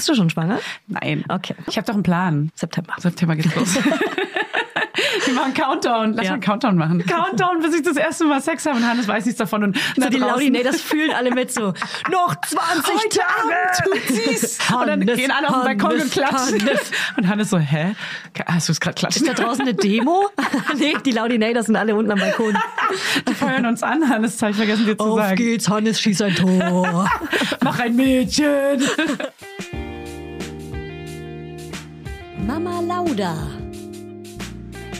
Bist du schon schwanger? Nein. Okay. Ich habe doch einen Plan. September. September geht's los. Wir machen Countdown. Lass Ja. mal einen Countdown machen. Countdown, bis ich das erste Mal Sex habe und Hannes weiß nichts davon. Und So die draußen- Laudinators fühlen alle mit so, noch 20 Heute Tage. Abend tut sie's. Und dann Hannes, gehen alle auf den Balkon und klatschen. Hannes. Und Hannes so, hä? Hast du es gerade klatschen? Ist da draußen eine Demo? nee, die Laudinators sind alle unten am Balkon. Die feuern uns an, Hannes, das hab ich vergessen dir zu Auf sagen. geht's, Hannes schießt ein Tor. Mach ein Mädchen. Mama Lauda.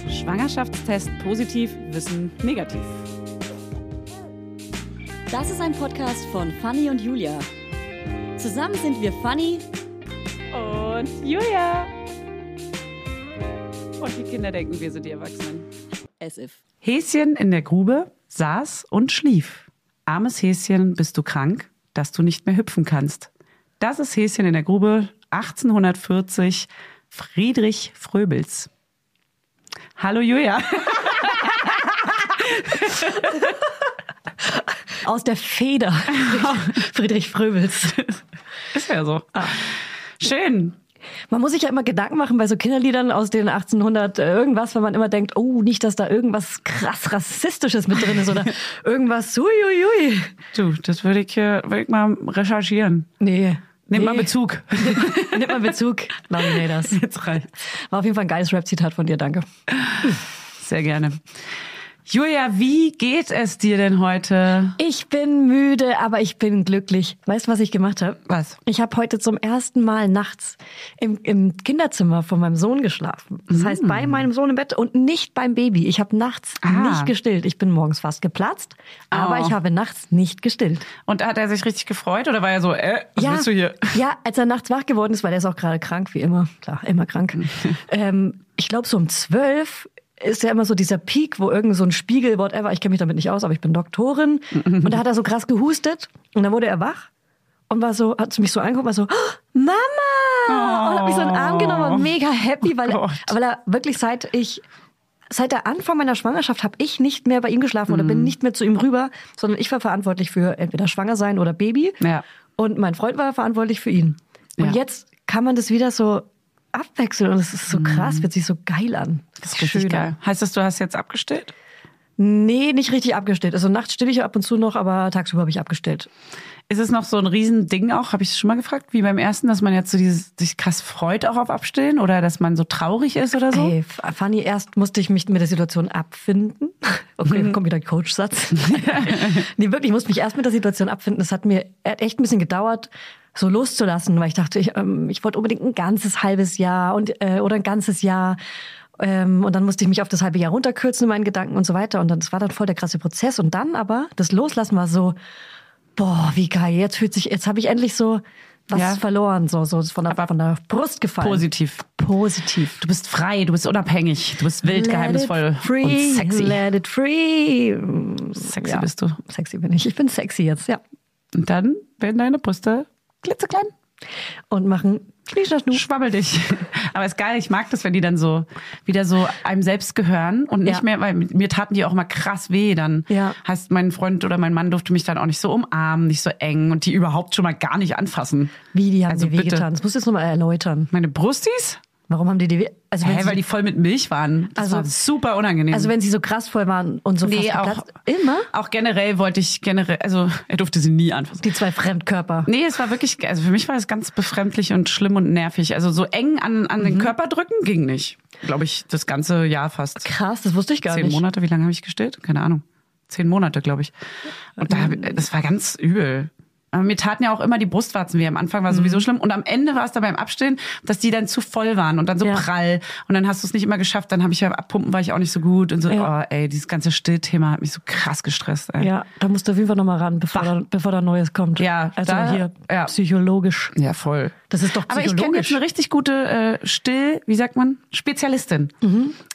Schwangerschaftstest positiv, Wissen negativ. Das ist ein Podcast von Fanny und Julia. Zusammen sind wir Fanny Und Julia. Und die Kinder denken, wir sind die Erwachsenen. as if. Häschen in der Grube saß und schlief. Armes Häschen, bist du krank, dass du nicht mehr hüpfen kannst. Das ist Häschen in der Grube 1840 Friedrich Fröbels. Hallo Julia. Aus der Feder. Friedrich Fröbels. Ist ja so. Schön. Man muss sich ja immer Gedanken machen bei so Kinderliedern aus den 1800 äh, irgendwas, wenn man immer denkt, oh, nicht, dass da irgendwas krass rassistisches mit drin ist oder irgendwas, uiuiui. Du, das würde ich, würde ich mal recherchieren. Nee. Nimm nee. mal Bezug. Nimm mal Bezug. Laudinators. Jetzt reicht. War auf jeden Fall ein geiles Rap-Zitat von dir, danke. Sehr gerne. Julia, wie geht es dir denn heute? Ich bin müde, aber ich bin glücklich. Weißt du, was ich gemacht habe? Was? Ich habe heute zum ersten Mal nachts im, im Kinderzimmer von meinem Sohn geschlafen. Das heißt, bei meinem Sohn im Bett und nicht beim Baby. Ich habe nachts Ah. nicht gestillt. Ich bin morgens fast geplatzt, aber Oh. ich habe nachts nicht gestillt. Und hat er sich richtig gefreut oder war er so, äh, was ja, bist du hier? ja, als er nachts wach geworden ist, weil er ist auch gerade krank, wie immer. Klar, immer krank. ähm, ich glaube, so um zwölf ist ja immer so dieser Peak, wo irgend so ein Spiegel, whatever, ich kenne mich damit nicht aus, aber ich bin Doktorin. und da hat er so krass gehustet und dann wurde er wach und war so, hat mich so angeguckt, war so, "Oh, Mama! Und hat mich so in den Arm genommen und mega happy, weil, er, Gott. weil er wirklich seit ich Seit der Anfang meiner Schwangerschaft habe ich nicht mehr bei ihm geschlafen oder Mhm. bin nicht mehr zu ihm rüber, sondern ich war verantwortlich für entweder schwanger sein oder Baby. Ja. Und mein Freund war verantwortlich für ihn. Und Ja. jetzt kann man das wieder so abwechseln und es ist so krass, fühlt sich so geil an. Mhm. Das ist richtig geil. Heißt das, du hast jetzt abgestellt? Nee, nicht richtig abgestellt. Also nachts stille ich ab und zu noch, aber tagsüber habe ich abgestellt. Ist es noch so ein Riesending auch, habe ich es schon mal gefragt, wie beim ersten, dass man jetzt so dieses, sich krass freut auch auf Abstillen oder dass man so traurig ist oder so? Ey, F- Fanny, erst musste ich mich mit der Situation abfinden. Okay, dann kommt wieder ein Coach-Satz. nee, wirklich, ich musste mich erst mit der Situation abfinden. Es hat mir echt ein bisschen gedauert, so loszulassen, weil ich dachte, ich, ähm, ich wollte unbedingt ein ganzes halbes Jahr und äh, oder ein ganzes Jahr. Ähm, und dann musste ich mich auf das halbe Jahr runterkürzen in meinen Gedanken und so weiter. Und dann, das war dann voll der krasse Prozess. Und dann aber, das Loslassen war so, boah, wie geil. Jetzt fühlt sich, jetzt habe ich endlich so was Ja. verloren, so, so ist von der, von der Brust gefallen. Positiv. Positiv. Du bist frei, du bist unabhängig, du bist wild, Let geheimnisvoll it free, und sexy. Let it free. Sexy bist du. Sexy bin ich. Ich bin sexy jetzt, ja. Und dann werden deine Brüste klitzeklein. Und machen. Schwabbel dich. Aber ist geil, ich mag das, wenn die dann so wieder so einem selbst gehören und nicht Ja. mehr, weil mir taten die auch immer krass weh. Dann Ja. heißt, mein Freund oder mein Mann durfte mich dann auch nicht so umarmen, nicht so eng und die überhaupt schon mal gar nicht anfassen. Wie, die haben Also bitte. wehgetan. Das musst du jetzt nochmal erläutern. Meine Brustis? Warum haben die die? Also Hä, weil die voll mit Milch waren. Das Also- war super unangenehm. also wenn sie so krass voll waren und so nee, auch. Immer? auch generell wollte ich generell, also er durfte sie nie anfassen. Die zwei Fremdkörper. Nee, es war wirklich, also für mich war es ganz befremdlich und schlimm und nervig. Also so eng an, an Mhm. den Körper drücken ging nicht. Glaube ich, das ganze Jahr fast. Krass, das wusste ich gar Zehn nicht. Monate, wie lange habe ich gestillt? Keine Ahnung. Zehn Monate, glaube ich. Und da, ich- das war ganz übel. Aber mir taten ja auch immer die Brustwarzen weh. Am Anfang war sowieso schlimm. Und am Ende war es dann beim Abstillen, dass die dann zu voll waren und dann so Ja. prall. Und dann hast du es nicht immer geschafft. Dann habe ich ja abpumpen, war ich auch nicht so gut. Und so, Ja. oh ey, dieses ganze Stillthema hat mich so krass gestresst. Ey. Ja, da musst du auf jeden Fall nochmal ran, bevor da, bevor da Neues kommt. Ja, also da- hier ja. psychologisch. ja, voll. Das ist doch Aber ich kenne psychologisch. jetzt eine richtig gute äh, Still, wie sagt man? Spezialistin.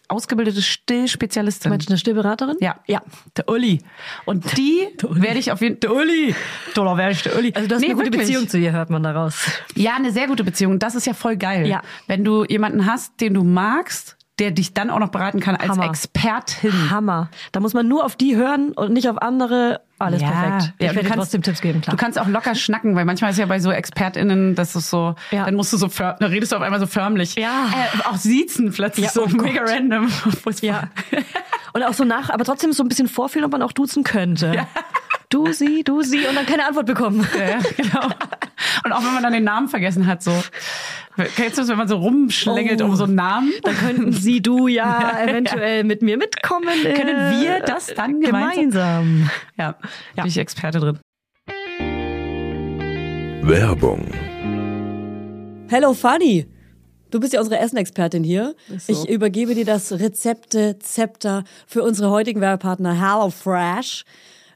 Ausgebildete Still-Spezialistin. Meinst du eine Stillberaterin? Ja. Ja. Der Uli. Und die werde ich auf jeden Der Uli. Da werde ich der Uli. Also du hast Nee, eine gute wirklich. Beziehung zu ihr, hört man daraus. Ja, eine sehr gute Beziehung. Das ist ja voll geil. Ja. Wenn du jemanden hast, den du magst, der dich dann auch noch beraten kann als Hammer. Expertin. Hammer. Da muss man nur auf die hören und nicht auf andere. Alles Ja. perfekt. Ich Ja, du werde kannst- trotzdem Tipps geben, klar. Du kannst auch locker schnacken, weil manchmal ist ja bei so ExpertInnen, das ist so, Ja. dann musst du so, dann redest du auf einmal so förmlich. Ja. Äh, auch siezen plötzlich Ja, so oh Gott. mega random. Wo es Ja. Und auch so nach, aber trotzdem so ein bisschen vorfühlen, ob man auch duzen könnte. Du sie, du sie und dann keine Antwort bekommen. Ja, ja, genau. Und auch wenn man dann den Namen vergessen hat, so. Kennst du das, wenn man so rumschlängelt Oh. um so einen Namen? Dann könnten sie, du ja eventuell mit mir mitkommen. äh, Können wir das dann gemeinsam? gemeinsam? Ja, bin ich Experte drin. Werbung. Hello Fanny. Du bist ja unsere Essenexpertin hier. So. Ich übergebe dir das Rezepte-Zepter für unsere heutigen Werbepartner HelloFresh.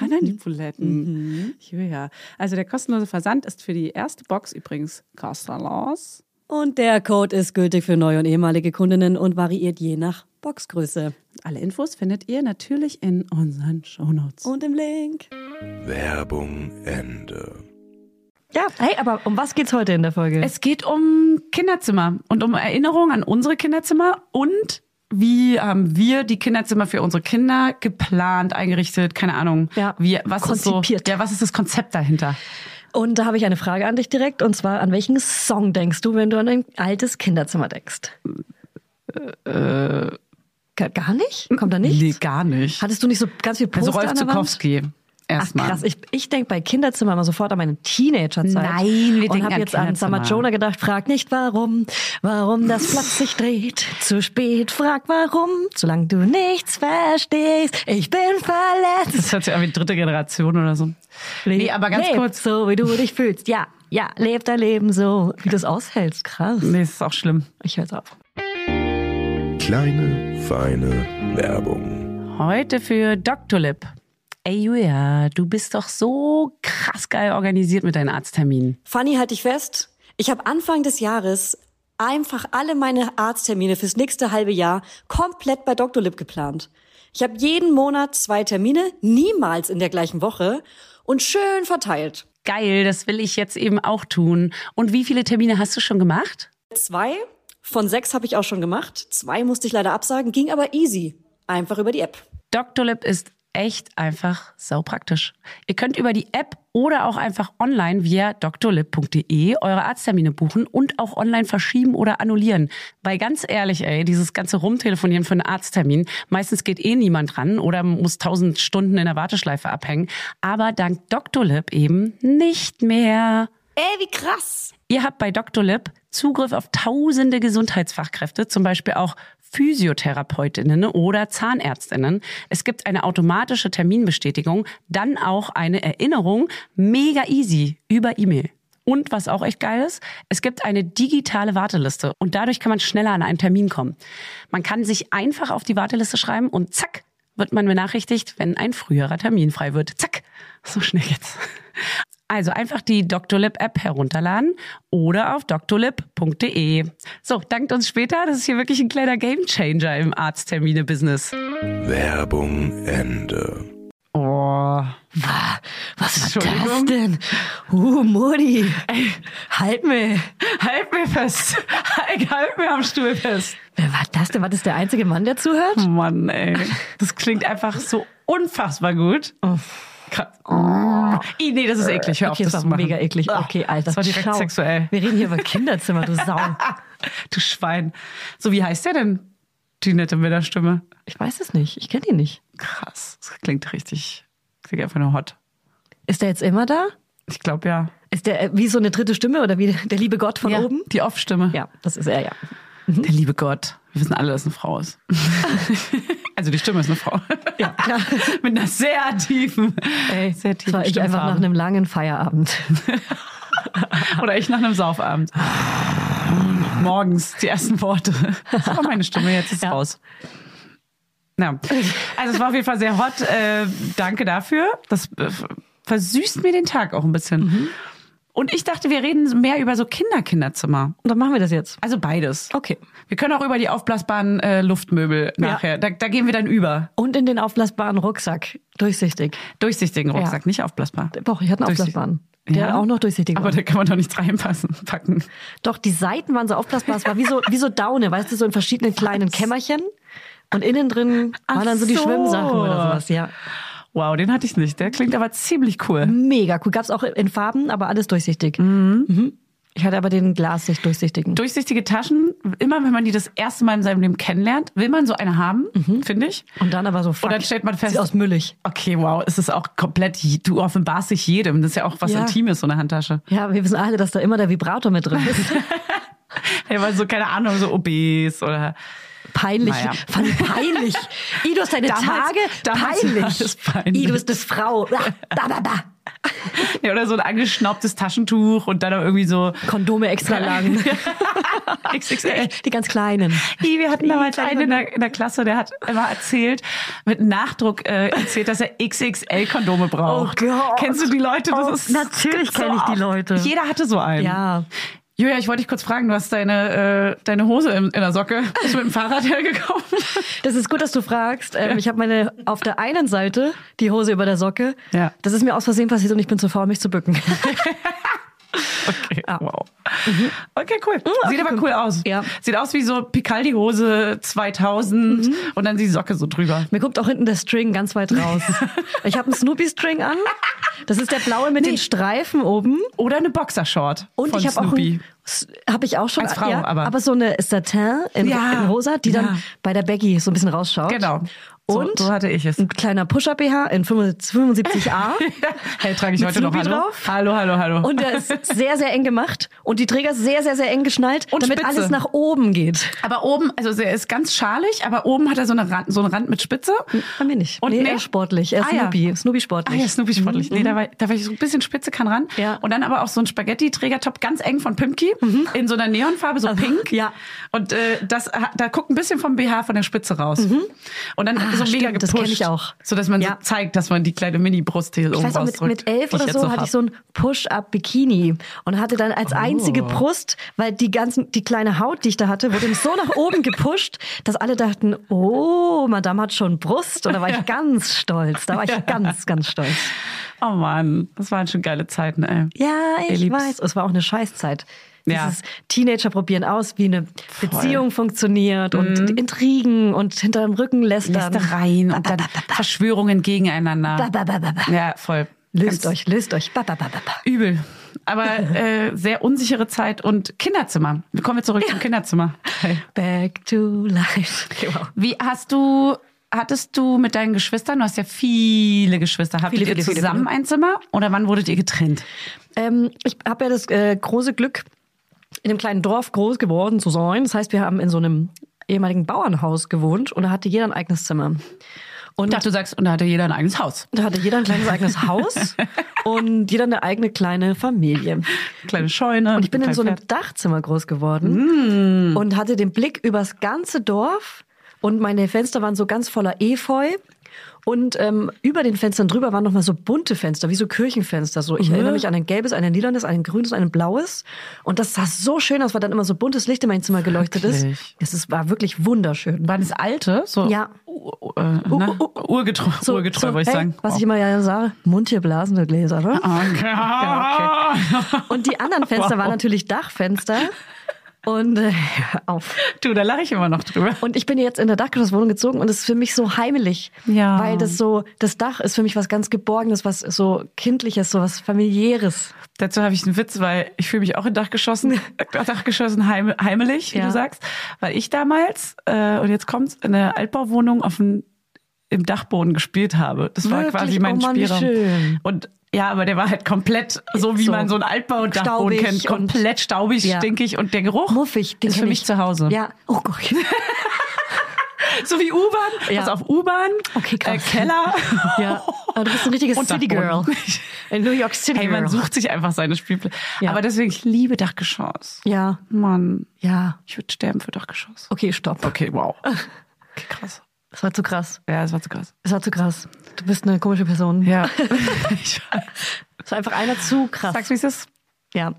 Ran an die Buletten. Ja. Also der kostenlose Versand ist für die erste Box übrigens kostenlos. Und der Code ist gültig für neue und ehemalige Kundinnen und variiert je nach Boxgröße. Alle Infos findet ihr natürlich in unseren Shownotes. Und im Link. Werbung Ende. Ja, hey, aber um was geht's heute in der Folge? Es geht um Kinderzimmer und um Erinnerungen an unsere Kinderzimmer und wie haben wir die Kinderzimmer für unsere Kinder geplant, eingerichtet, keine Ahnung. Ja, wie, was ist so, konzipiert. ja, was ist das Konzept dahinter? Und da habe ich eine Frage an dich direkt. Und zwar, an welchen Song denkst du, wenn du an ein altes Kinderzimmer denkst? Äh, Gar gar nicht? Kommt da nichts? Nee, gar nicht. Hattest du nicht so ganz viel Poster Also Rolf an der Wand? Zukowski. Ach Erstmal. krass, ich, ich denke bei Kinderzimmer immer sofort an meine Teenagerzeit. Nein, wir Und habe jetzt an Summer. Jonah gedacht, frag nicht warum, warum das Blatt sich dreht. Zu spät, frag warum, solange du nichts verstehst. Ich bin verletzt. Das hört sich an wie dritte Generation oder so. Nee, aber ganz Leb kurz. so, wie du dich fühlst. Ja, ja, leb dein Leben so, wie du es aushältst. Krass. Nee, das ist auch schlimm. Ich hör's auf. Kleine, feine Werbung. Heute für Dr. Ey Julia, du bist doch so krass geil organisiert mit deinen Arztterminen. Fanny, halt dich fest. Ich habe Anfang des Jahres einfach alle meine Arzttermine fürs nächste halbe Jahr komplett bei Dr. Lip geplant. Ich habe jeden Monat zwei Termine, niemals in der gleichen Woche und schön verteilt. Geil, das will ich jetzt eben auch tun. Und wie viele Termine hast du schon gemacht? Zwei von sechs habe ich auch schon gemacht. Zwei musste ich leider absagen, ging aber easy. Einfach über die App. Dr. Lip ist echt einfach sau praktisch. Ihr könnt über die App oder auch einfach online via drlib.de eure Arzttermine buchen und auch online verschieben oder annullieren. Weil ganz ehrlich, ey, dieses ganze Rumtelefonieren für einen Arzttermin, meistens geht eh niemand ran oder muss tausend Stunden in der Warteschleife abhängen. Aber dank Doctolib eben nicht mehr. Ey, wie krass. Ihr habt bei Dr. Lip Zugriff auf tausende Gesundheitsfachkräfte, zum Beispiel auch Physiotherapeutinnen oder Zahnärztinnen. Es gibt eine automatische Terminbestätigung, dann auch eine Erinnerung, mega easy über E-Mail. Und was auch echt geil ist, es gibt eine digitale Warteliste und dadurch kann man schneller an einen Termin kommen. Man kann sich einfach auf die Warteliste schreiben und zack, wird man benachrichtigt, wenn ein früherer Termin frei wird. Zack, so schnell jetzt. Also einfach die Doctolib App herunterladen oder auf doctolib.de. So, dankt uns später. Das ist hier wirklich ein kleiner Gamechanger im Arzttermine-Business. Werbung Ende. Oh. Was war das denn? Uh, Mutti. Ey, halt mir. Halt mir fest. Halt, halt mir am Stuhl fest. Wer war das denn? War das der einzige Mann, der zuhört? Mann, ey. Das klingt einfach so unfassbar gut. Krass. Ih, nee, das ist eklig. Hör auf, Okay, das das war machen. mega eklig. Ah, Okay, Alter. Das war direkt schau. sexuell. Wir reden hier über Kinderzimmer, du Sau. Du Schwein. So, wie heißt der denn? Die nette Männerstimme. Ich weiß es nicht. Ich kenne ihn nicht. Krass. Das klingt richtig. Klingt einfach nur hot. Ist der jetzt immer da? Ich glaube ja. Ist der äh, wie so eine dritte Stimme oder wie der liebe Gott von ja. oben? Die Off-Stimme. Ja, das ist er, ja. Der liebe Gott. Wir wissen alle, dass es eine Frau ist. also die Stimme ist eine Frau. Ja, klar. Mit einer sehr tiefen, Ey, sehr tiefen war ich einfach nach einem langen Feierabend. Oder ich nach einem Saufabend. Morgens die ersten Worte. Das war meine Stimme, jetzt ist Ja. raus. Ja. Also es war auf jeden Fall sehr hot. Äh, danke dafür. Das äh, versüßt mir den Tag auch ein bisschen. Mhm. Und ich dachte, wir reden mehr über so Kinder-Kinderzimmer. Und dann machen wir das jetzt. Also beides. Okay. Wir können auch über die aufblasbaren äh, Luftmöbel nachher. Da, da gehen wir dann über. Und in den aufblasbaren Rucksack. Durchsichtig. Durchsichtigen Rucksack, Ja. nicht aufblasbar. Doch, ich hatte einen aufblasbaren. Der Ja? auch noch durchsichtig Aber war. da kann man doch nichts reinpassen, packen. Doch, die Seiten waren so aufblasbar. Es war wie so, wie so Daune, weißt du, so in verschiedenen kleinen Kämmerchen. Und innen drin Ach waren dann so die so. Schwimmsachen oder sowas, ja. Wow, den hatte ich nicht. Der klingt aber ziemlich cool. Mega cool. Gab's auch in Farben, aber alles durchsichtig. Mhm. Ich hatte aber den Glassicht durchsichtigen. Durchsichtige Taschen, immer wenn man die das erste Mal in seinem Leben kennenlernt, will man so eine haben, finde ich. Und dann aber so fuck, Und dann stellt man fest, sieht aus müllig. okay, wow, es ist auch komplett, du offenbarst dich jedem. Das ist ja auch was Ja. Intimes, so eine Handtasche. Ja, wir wissen alle, dass da immer der Vibrator mit drin ist. Ja, weil so, keine Ahnung, so obes oder Peinlich. Naja. Fand ich peinlich. I, du hast deine Damals- Tage. damals peinlich. das peinlich. I, du bist eine Frau. Da, da, da. ja, oder so ein angeschnaubtes Taschentuch und dann auch irgendwie so Kondome extra lang. XXL. Die ganz kleinen. Ih, Wir hatten damals einen in der, in der Klasse, der hat immer erzählt, mit Nachdruck äh, erzählt, dass er XXL-Kondome braucht. Oh Gott. Kennst du die Leute? Das Oh, ist, natürlich gibt's so ich die. Leute. Jeder hatte so einen. Ja. Julia, ich wollte dich kurz fragen, du hast deine, äh, deine Hose in, in der Socke. Bist du mit dem Fahrrad hergekommen? Das ist gut, dass du fragst. Ähm, Ich habe meine auf der einen Seite die Hose über der Socke. Ja. Das ist mir aus Versehen passiert und ich bin zu faul, mich zu bücken. Okay, Ja. wow. Okay, cool. Sieht okay, aber cool. cool aus. Ja. Sieht aus wie so Picaldi-Hose 2000 und dann die Socke so drüber. Mir guckt auch hinten der String ganz weit raus. Ich habe einen Snoopy-String an. Das ist der blaue mit den Streifen oben. Oder eine Boxershort Und von ich habe auch Snoopy. habe ich auch schon Als Frau, ja, aber- so eine Satin in, Ja, in rosa, die dann bei der Baggy so ein bisschen rausschaut. Genau. So- Und so hatte ich es. ein kleiner Pusher BH in 75a. Hey, trage ich heute noch. Snoopy Hallo? drauf? hallo, hallo, hallo. Und der ist sehr, sehr eng gemacht und die Träger sehr, sehr, sehr eng geschnallt, Und damit Spitze. alles nach oben geht. aber oben, also er ist ganz schalig, aber oben hat er so, eine Rand, so einen Rand mit Spitze. Bei mir nicht. Und nee, nee? er ist sportlich. Er ist Ah, ja. Snoopy. Snoopy Ah sportlich. ja, Snoopy sportlich. Nee, da war, da war ich so ein bisschen Spitze kann ran. Mhm. Ja. Und dann aber auch so ein Spaghetti-Trägertop, ganz eng von Pimki, in so einer Neonfarbe, so pink. Mhm. ja. Und äh, das, da guckt ein bisschen vom BH von der Spitze raus. Und dann Ah, so mega stimmt, das gepusht. kenn ich auch. So dass man Ja. so zeigt, dass man die kleine Mini-Brust hier Ich oben weiß auch, mit, mit elf oder so hatte ich so ein Push-Up-Bikini und hatte dann als einzige Oh. Brust, weil die ganzen, die kleine Haut, die ich da hatte, wurde so nach oben gepusht, dass alle dachten, oh, Madame hat schon Brust. Und da war ich ganz stolz. Da war ich ganz, ganz stolz. Oh Mann, das waren schon geile Zeiten, ey. Ja, ich Liebs. weiß. Es war auch eine Scheißzeit. Ja. Dieses Teenager probieren aus, wie eine Beziehung funktioniert und Intrigen und hinter dem Rücken lästern. Lästereien und dann Verschwörungen Ba, gegeneinander. ba, ba, ba, ba. Ja, voll. Löst Ganz euch, löst euch. Ba, ba, ba, ba, ba. Übel. Aber äh, sehr unsichere Zeit und Kinderzimmer. Kommen wir zurück zum Kinderzimmer. Okay. Back to life. Genau. Wie hast du, hattest du mit deinen Geschwistern, du hast ja viele Geschwister, habt Viele, ihr viele, zusammen viele. ein Zimmer oder wann wurdet ihr getrennt? Ähm, ich habe ja das äh, große Glück, in einem kleinen Dorf groß geworden zu sein. Das heißt, wir haben in so einem ehemaligen Bauernhaus gewohnt und da hatte jeder ein eigenes Zimmer. Und Ich dachte, du sagst, und da hatte jeder ein eigenes Haus. da hatte jeder ein kleines eigenes Haus und jeder eine eigene kleine Familie. Kleine Scheune. Und ich bin in so einem Pferd. Dachzimmer groß geworden Mm. und hatte den Blick übers ganze Dorf und meine Fenster waren so ganz voller Efeu. Und ähm, über den Fenstern drüber waren nochmal so bunte Fenster, wie so Kirchenfenster. So, ich erinnere mich an ein gelbes, ein lilanes, ein grünes, ein blaues. Und das sah so schön aus, weil dann immer so buntes Licht in mein Zimmer geleuchtet Wirklich? ist. Es ist, war wirklich wunderschön. Waren es alte? So, Ja. Uh, ne? Urgetreu, urgetreu wollte ich hey, sagen. Was ich immer ja sage, mundtierblasende Gläser, ne? Okay. Und die anderen Fenster waren natürlich Dachfenster. Und äh, hör auf. Du, da lache ich immer noch drüber. Und ich bin jetzt in der Dachgeschosswohnung gezogen und es ist für mich so heimelig. Ja. Weil das so, das Dach ist für mich was ganz Geborgenes, was so Kindliches, so was Familiäres. Dazu habe ich einen Witz, weil ich fühle mich auch in Dachgeschossen, Dachgeschossen heim, heimelig, wie Ja. du sagst. Weil ich damals, äh, und jetzt kommt's, in einer Altbauwohnung auf dem, im Dachboden gespielt habe. Das war Wirklich? quasi mein Oh Mann, Spielraum. schön. Und ja, aber der war halt komplett so, wie So. man so einen Altbau-Dachboden kennt. Komplett staubig, Ja. stinkig und der Geruch Muffig, ist für mich ich. zu Hause. Ja. Oh Gott. So wie U-Bahn, Ja. pass auf U-Bahn, Okay, äh, krass. Keller. ja. Aber du bist ein richtiges Und City Girl. In New York City Hey, Girl. man sucht sich einfach seine Spielplätze. Ja. Aber deswegen, ich liebe Dachgeschoss. Ja. Mann, Ja. ich würde sterben für Dachgeschoss. Okay, stopp. Okay, wow. Okay, krass. Das war zu krass. Ja, das war zu krass. Das war zu krass. Du bist eine komische Person. Ja. ich weiß. Das war einfach einer zu krass. Sagst du, wie es ist? Ja.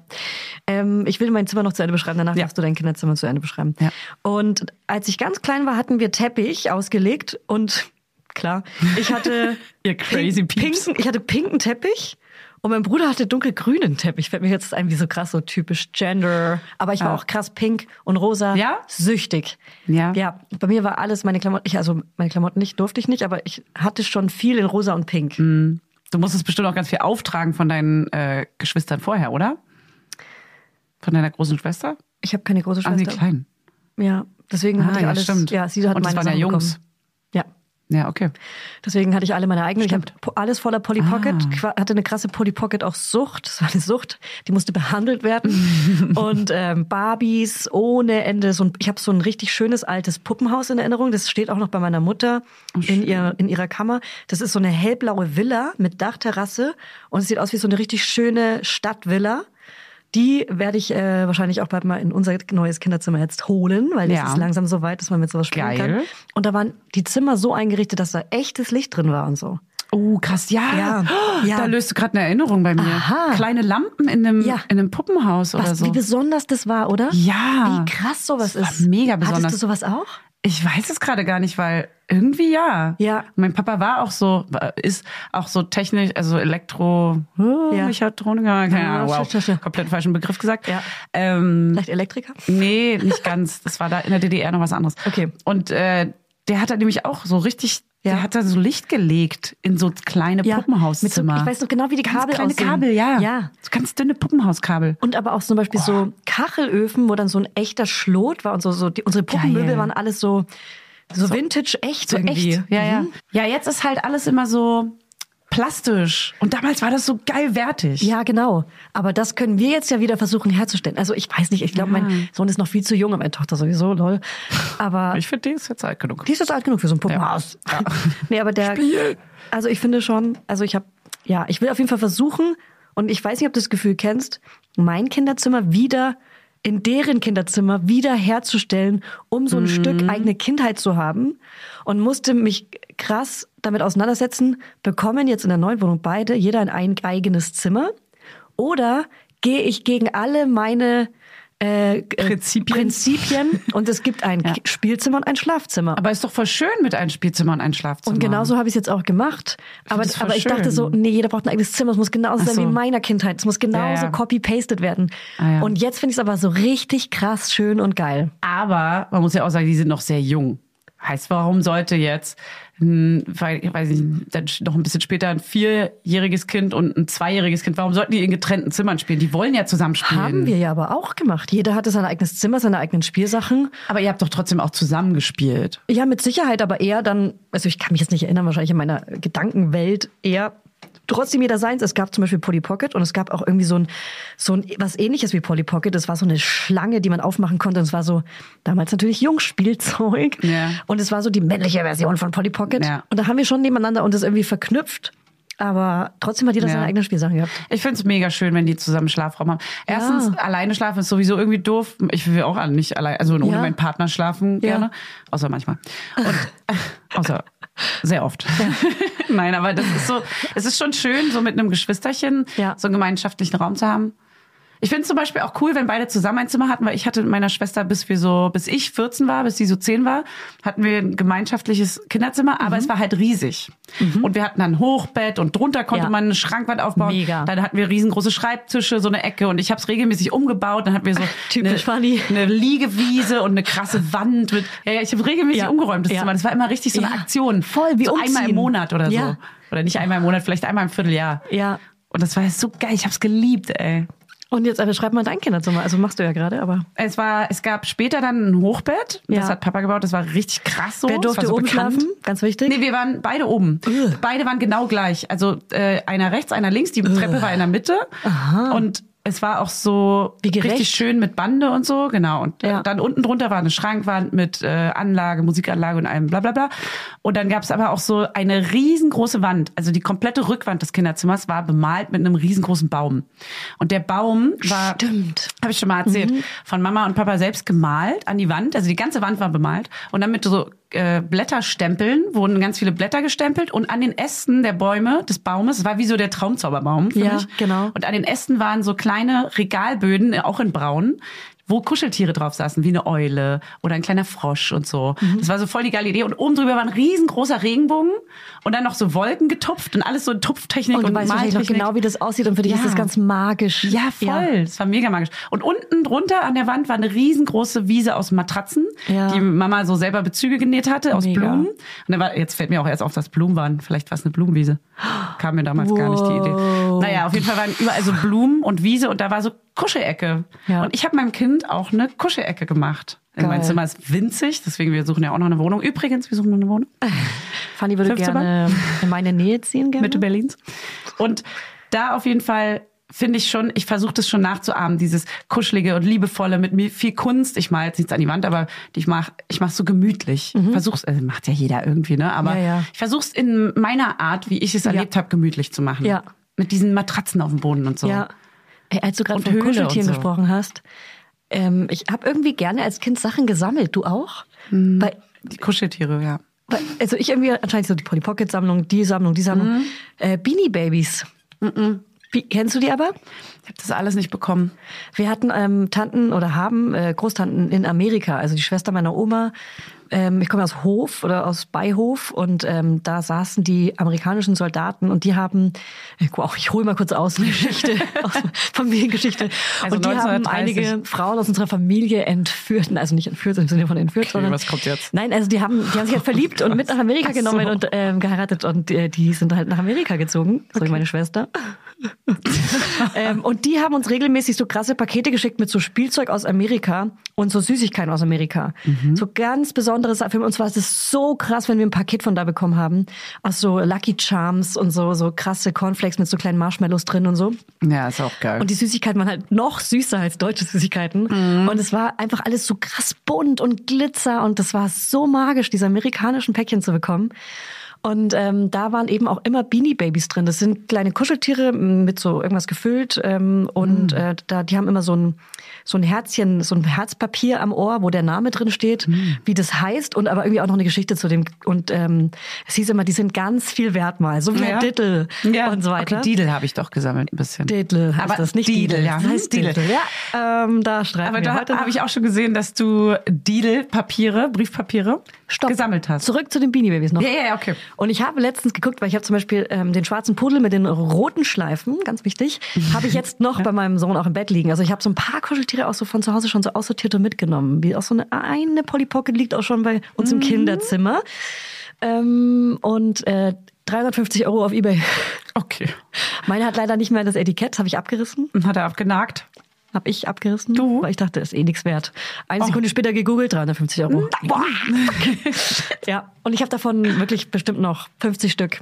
Ähm, ich will mein Zimmer noch zu Ende beschreiben, danach Ja. darfst du dein Kinderzimmer zu Ende beschreiben. Ja. Und als ich ganz klein war, hatten wir Teppich ausgelegt und klar, ich hatte Ihr crazy pink, pinken, ich hatte pinken Teppich und mein Bruder hatte dunkelgrünen Teppich. Fällt mir jetzt ein, wie so krass, so typisch Gender. Aber ich war Ja. auch krass pink und rosa. Ja? Süchtig. Ja. Ja. Bei mir war alles meine Klamotten, ich, also meine Klamotten nicht, durfte ich nicht, aber ich hatte schon viel in rosa und pink. Mhm. Du musstest bestimmt auch ganz viel auftragen von deinen äh, Geschwistern vorher, oder? Von deiner großen Schwester? Ich habe keine große Ah, Schwester. klein. Ja, deswegen hatte Ah, ich ja, alles. stimmt. Ja, sie hat Und meine waren ja Jungs. bekommen. Ja. Okay. Deswegen hatte ich alle meine eigenen. Ich habe Stimmt. alles voller Polly Pocket. Ah. Hatte eine krasse Polly Pocket auch Sucht. Das war eine Sucht. Die musste behandelt werden. und ähm, Barbies ohne Ende. So ein, ich habe so ein richtig schönes altes Puppenhaus in Erinnerung. Das steht auch noch bei meiner Mutter in, ihr, in ihrer Kammer. Das ist so eine hellblaue Villa mit Dachterrasse. Und es sieht aus wie so eine richtig schöne Stadtvilla. Die werde ich äh, wahrscheinlich auch bald mal in unser neues Kinderzimmer jetzt holen, weil Ja. es ist langsam so weit, dass man mit sowas spielen Geil. kann. Und da waren die Zimmer so eingerichtet, dass da echtes Licht drin war und so. Oh, krass, ja. Ja, Oh, ja. Da löst du gerade eine Erinnerung bei mir. Aha. Kleine Lampen in einem, Ja. in einem Puppenhaus oder Was, so. wie besonders das war, oder? Ja. Wie krass sowas Das ist. mega besonders. Hattest du sowas auch? Ich weiß es gerade gar nicht, weil irgendwie ja. Ja. Mein Papa war auch so, ist auch so technisch, also Elektro, oh, Ja. Mechatroniker, keine Ja, Ahnung, wow, komplett falschen Begriff gesagt. Ja. Ähm, Vielleicht Elektriker? nee, nicht ganz. Das war da in der DDR noch was anderes. Okay. Und äh, der hat da nämlich auch so richtig, Ja. der hat da so Licht gelegt in so kleine so, Puppenhauszimmer. ich weiß noch genau, wie die ganz Kabel kleine aussehen. Kabel, ja. Ja. So ganz dünne Puppenhauskabel. Und aber auch zum Beispiel so Kachelöfen, wo dann so ein echter Schlot war und so, so die, unsere Puppenmöbel Geil. waren alles so, so, vintage echt So irgendwie. echt. Ja, ja. Mhm. Ja, jetzt ist halt alles immer so plastisch. Und damals war das so geil wertig. Ja, genau. Aber das können wir jetzt ja wieder versuchen herzustellen. Also ich weiß nicht, ich glaube, mein Sohn ist noch viel zu jung, meine Tochter sowieso, lol. Aber Ich finde, die ist jetzt alt genug. Die ist jetzt alt genug für so ein Puppenhaus. Ja. nee, aber der. Spiel. Also ich finde schon, also ich habe, ja, ich will auf jeden Fall versuchen, und ich weiß nicht, ob du das Gefühl kennst, mein Kinderzimmer wieder in deren Kinderzimmer wieder herzustellen, um so ein Stück eigene Kindheit zu haben. Und musste mich krass damit auseinandersetzen, bekommen jetzt in der neuen Wohnung beide jeder ein eigenes Zimmer? Oder gehe ich gegen alle meine äh, äh, Prinzipien. Prinzipien und es gibt ein Ja. Spielzimmer und ein Schlafzimmer. Aber ist doch voll schön mit einem Spielzimmer und einem Schlafzimmer. Und genauso habe ich es jetzt auch gemacht. Aber, das voll aber ich dachte so, nee, jeder braucht ein eigenes Zimmer. Es muss genauso Ach sein wie so. in meiner Kindheit. Es muss genauso Ja, ja. copy-pasted werden. Ah. Und jetzt finde ich es aber so richtig krass, schön und geil. Aber man muss ja auch sagen, die sind noch sehr jung. Heißt, warum sollte jetzt, weil, ich weiß nicht, dann noch ein bisschen später ein vierjähriges Kind und ein zweijähriges Kind, warum sollten die in getrennten Zimmern spielen? Die wollen ja zusammen spielen. Haben wir ja aber auch gemacht. Jeder hatte sein eigenes Zimmer, seine eigenen Spielsachen. Aber ihr habt doch trotzdem auch zusammen gespielt. Ja, mit Sicherheit, aber eher dann, also ich kann mich jetzt nicht erinnern, wahrscheinlich in meiner Gedankenwelt eher trotzdem jeder seins. Es gab zum Beispiel Polly Pocket und es gab auch irgendwie so ein, so ein, was ähnliches wie Polly Pocket. Das war so eine Schlange, die man aufmachen konnte und es war so, damals natürlich Jungspielzeug. Ja. Und es war so die männliche Version von Polly Pocket. Ja. Und da haben wir schon nebeneinander und das irgendwie verknüpft. Aber trotzdem hat jeder Ja. seine eigenen Spielsachen gehabt. Ich find's mega schön, wenn die zusammen Schlafraum haben. Erstens, alleine schlafen ist sowieso irgendwie doof. Ich will auch nicht allein, also ohne Ja. meinen Partner schlafen Ja. gerne. Außer manchmal. Und, außer sehr oft. Nein, aber das ist so, es ist schon schön, so mit einem Geschwisterchen Ja. so einen gemeinschaftlichen Raum zu haben. Ich finde zum Beispiel auch cool, wenn beide zusammen ein Zimmer hatten, weil ich hatte mit meiner Schwester, bis wir so, bis ich 14 war, bis sie so 10 war, hatten wir ein gemeinschaftliches Kinderzimmer, aber es war halt riesig. Und wir hatten dann ein Hochbett und drunter konnte Ja. man eine Schrankwand aufbauen. Mega. Dann hatten wir riesengroße Schreibtische, so eine Ecke und ich habe es regelmäßig umgebaut. Dann hatten wir so Typisch eine, eine Liegewiese und eine krasse Wand mit. Ja, ja ich habe regelmäßig Ja. umgeräumt das. Zimmer. Das war immer richtig so eine. Aktion. Voll, wie so einmal umziehen. im Monat oder so. Oder nicht einmal im Monat, vielleicht einmal im Vierteljahr. Ja. Und das war so geil. Ich habe es geliebt, ey. Und jetzt aber schreib mal dein Kinderzimmer. Also machst du ja gerade, aber. Es war, es gab später dann ein Hochbett. Das Ja. hat Papa gebaut. Das war richtig krass so. Wer Das durfte so oben bekannt. schlafen? Ganz wichtig. Nee, wir waren beide oben. Beide waren genau gleich. Also äh, einer rechts, einer links. Die Treppe war in der Mitte. Und es war auch so Wie gerecht. richtig schön mit Bande und so, genau. Und Ja. dann unten drunter war eine Schrankwand mit äh, Anlage, Musikanlage und allem bla bla bla. Und dann gab es aber auch so eine riesengroße Wand. Also die komplette Rückwand des Kinderzimmers war bemalt mit einem riesengroßen Baum. Und der Baum war habe ich schon mal erzählt, Mhm. von Mama und Papa selbst gemalt an die Wand. Also die ganze Wand war bemalt. Und dann mit so äh, Blätterstempeln wurden ganz viele Blätter gestempelt. Und an den Ästen der Bäume, des Baumes, es war wie so der Traumzauberbaum für Ja, mich. genau. Und an den Ästen waren so kleine Regalböden, auch in braun, wo Kuscheltiere drauf saßen, wie eine Eule oder ein kleiner Frosch und so. Mhm. Das war so voll die geile Idee. Und oben drüber war ein riesengroßer Regenbogen und dann noch so Wolken getupft und alles so in Tupftechnik Und und, weißt Maltechnik. genau, wie das aussieht und für dich Ja. ist das ganz magisch. Ja, voll. Das war mega magisch. Und unten drunter an der Wand war eine riesengroße Wiese aus Matratzen, Ja. die Mama so selber Bezüge genäht hatte aus Mega. Blumen. Und da war, jetzt fällt mir auch erst auf, dass Blumen waren. Vielleicht war es eine Blumenwiese. Kam mir damals gar nicht die Idee. Wow. Naja, auf jeden Fall waren überall so Blumen und Wiese und da war so Kuschelecke. Ja. Und ich habe meinem Kind auch eine Kuschelecke gemacht. Geil. Mein Zimmer ist winzig, deswegen wir suchen ja auch noch eine Wohnung. Übrigens, wir suchen noch eine Wohnung. Fanny würde gerne in meine Nähe ziehen, gerne. Mitte Berlins. Und da auf jeden Fall finde ich schon, ich versuche das schon nachzuahmen, dieses kuschelige und liebevolle mit viel Kunst. Ich mal jetzt nichts an die Wand, aber ich mach ich mach's so gemütlich. Versuch's, also macht ja jeder irgendwie, ne? Aber Mhm. Ja, ja. ich versuch's in meiner Art, wie ich es erlebt habe, gemütlich zu machen. Ja. Mit diesen Matratzen auf dem Boden und so. Ja. Ey, als du gerade von Kuscheltieren so. gesprochen hast, ähm, ich habe irgendwie gerne als Kind Sachen gesammelt. Du auch? Mhm. Weil, Die Kuscheltiere, ja. weil, also ich irgendwie anscheinend so die Polly Pocket Sammlung, die Sammlung, die Sammlung. Mhm. Äh, Beanie Babies. Wie, kennst du die aber? Ich habe das alles nicht bekommen. Wir hatten ähm, Tanten oder haben äh, Großtanten in Amerika, also die Schwester meiner Oma. Ähm, ich komme aus Hof oder aus Beihof und ähm, da saßen die amerikanischen Soldaten und die haben, ich, auch, ich hole mal kurz aus die Geschichte, aus Familiengeschichte. Also und die haben 1930. einige Frauen aus unserer Familie entführt, also nicht entführt im Sinne von entführt, sondern was kommt jetzt? Nein, also die haben, die haben sich halt verliebt und mit nach Amerika so. genommen und ähm, geheiratet und äh, die sind halt nach Amerika gezogen, so wie meine Schwester. Ähm, und die haben uns regelmäßig so krasse Pakete geschickt mit so Spielzeug aus Amerika und so Süßigkeiten aus Amerika. So ganz besondere Sachen. Für uns war es so krass, wenn wir ein Paket von da bekommen haben. Aus so Lucky Charms und so, so krasse Cornflakes mit so kleinen Marshmallows drin und so. Ja, ist auch geil. Und die Süßigkeiten waren halt noch süßer als deutsche Süßigkeiten. Und es war einfach alles so krass bunt und Glitzer und das war so magisch, diese amerikanischen Päckchen zu bekommen. Und ähm, da waren eben auch immer Beanie Babies drin. Das sind kleine Kuscheltiere mit so irgendwas gefüllt. Ähm, und äh, da, die haben immer so ein, so ein Herzchen, so ein Herzpapier am Ohr, wo der Name drin steht, wie das heißt und aber irgendwie auch noch eine Geschichte zu dem. Und ähm, es hieß immer, die sind ganz viel wert mal, so wie Ja. ein Dittel und so weiter. Okay, Didel habe ich doch gesammelt ein bisschen. Diddle heißt Aber das, nicht Didel, Didel. ja. Das heißt Didel. Didel. Ja, ähm, da streiten Aber da habe ich auch schon gesehen, dass du Didel-Papiere, Briefpapiere Stopp. gesammelt hast. Zurück zu den Beanie Babies noch. Ja, ja, ja, okay. Und ich habe letztens geguckt, weil ich habe zum Beispiel ähm, den schwarzen Pudel mit den roten Schleifen, ganz wichtig, habe ich jetzt noch bei meinem Sohn auch im Bett liegen. Also ich habe so ein paar Kuscheltiere auch so von zu Hause schon so aussortiert und mitgenommen. Wie auch so eine, eine Polly Pocket liegt auch schon bei uns Mhm. im Kinderzimmer. Ähm, und äh, 350 Euro auf Ebay. Okay. Meine hat leider nicht mehr das Etikett, habe ich abgerissen. Und hat er abgenagt? Habe ich abgerissen. Du? Weil ich dachte, ist eh nichts wert. Eine Sekunde später gegoogelt, 350 Euro. ja, und ich habe davon wirklich bestimmt noch 50 Stück.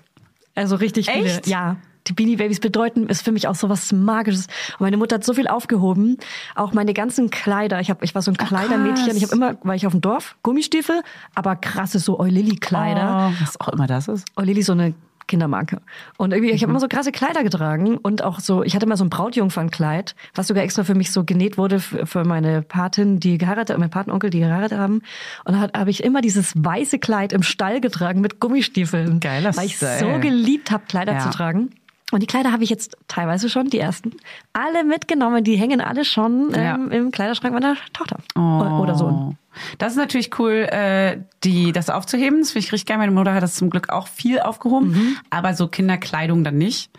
Also richtig viele. Echt? Ja. Die Beanie Babies bedeuten, ist für mich auch so was Magisches. Und meine Mutter hat so viel aufgehoben. Auch meine ganzen Kleider. Ich, hab, ich war so ein Kleidermädchen. krass. Ich habe immer, war ich auf dem Dorf, Gummistiefel, aber krasse so Eulili-Kleider. Oh, was auch immer das ist. Eulili so eine Kindermarke. Und irgendwie, ich habe immer so krasse Kleider getragen und auch so, ich hatte immer so ein Brautjungfernkleid, was sogar extra für mich so genäht wurde für, meine Patin, die geheiratet, mein Patenonkel, die geheiratet haben. Und dann habe ich immer dieses weiße Kleid im Stall getragen mit Gummistiefeln. Geiler Weil ich Style. so geliebt habe, Kleider Ja. zu tragen. Und die Kleider habe ich jetzt teilweise schon, die ersten, alle mitgenommen. Die hängen alle schon Ja. ähm, im Kleiderschrank meiner Tochter. Oh. Oder Sohn. Das ist natürlich cool, äh, die, das aufzuheben. Das finde ich richtig geil. Meine Mutter hat das zum Glück auch viel aufgehoben, Mhm. aber so Kinderkleidung dann nicht.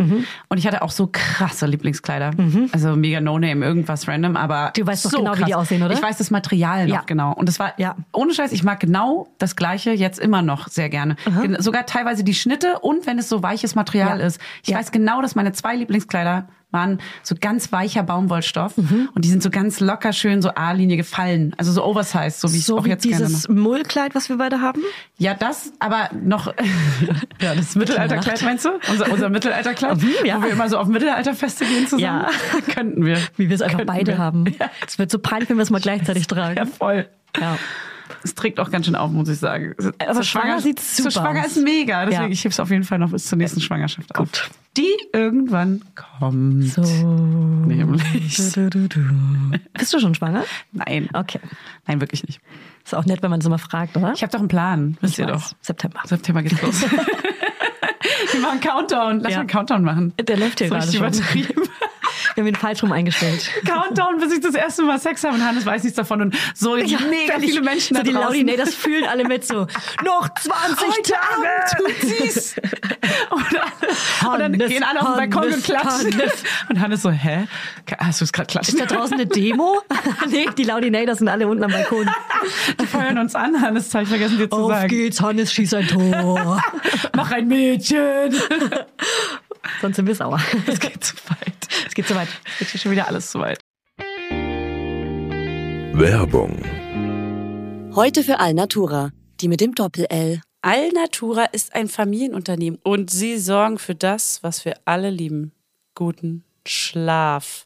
Und ich hatte auch so krasse Lieblingskleider. Also mega No-Name, irgendwas random, aber Mhm. Du weißt doch so genau, wie krass. die aussehen, oder? Ich weiß das Material noch Ja. genau. Und das war, Ja. ohne Scheiß, ich mag genau das Gleiche jetzt immer noch sehr gerne. Sogar teilweise die Schnitte und wenn es so weiches Material Ja. ist. Ich weiß genau, dass meine zwei Lieblingskleider waren so ganz weicher Baumwollstoff Mhm. und die sind so ganz locker schön so A-Linie gefallen, also so oversized, so wie ich es So auch wie jetzt gerne dieses mache. Mullkleid, was wir beide haben. Ja, das, aber noch ja, das Mittelalterkleid meinst du? Unser, unser Mittelalterkleid, Mhm, ja. wo wir immer so auf Mittelalterfeste gehen zusammen. Ja. Könnten wir. Wie wir es einfach Könnten beide wir. haben. Es wird so peinlich, wenn wir es mal gleichzeitig tragen. ja, voll. Ja. Es trägt auch ganz schön auf, muss ich sagen. Aber Zur schwanger sieht's super Zur Schwanger aus. ist mega. Deswegen, Ja. ich heb's auf jeden Fall noch bis zur nächsten Schwangerschaft auf. Die irgendwann kommt. So. Nämlich. Du, du, du. Bist du schon schwanger? Nein. Okay. Nein, wirklich nicht. Ist auch nett, wenn man das immer fragt, oder? Ich habe doch einen Plan, wisst ihr doch. September. September geht's los. Wir machen Countdown. Lass Ja. mal einen Countdown machen. Der läuft hier gerade schon. übertrieben. Wir haben ihn falsch rum eingestellt. Countdown, bis ich das erste Mal Sex habe und Hannes weiß nichts davon und so mega völlig- viele Menschen so da die draußen. Laudinators fühlen alle mit so, noch 20 Heute Tage! Abend tut sie's. Und, und dann gehen alle auf den Balkon Hannes, und klatschen. Hannes. Und Hannes so, hä? Hast du es gerade klatschen? Ist da draußen eine Demo? nee, die Laudinators sind alle unten am Balkon. Die feuern uns an, Hannes, das habe ich vergessen dir zu Auf sagen. geht's, Hannes, schieß ein Tor. Mach ein Mädchen. Sonst sind wir sauer. Es geht zu weit. Es geht zu weit. Es geht hier schon wieder alles zu weit. Werbung, Heute für Alnatura, die mit dem Doppel-L. Alnatura ist ein Familienunternehmen und sie sorgen für das, was wir alle lieben. Guten Schlaf.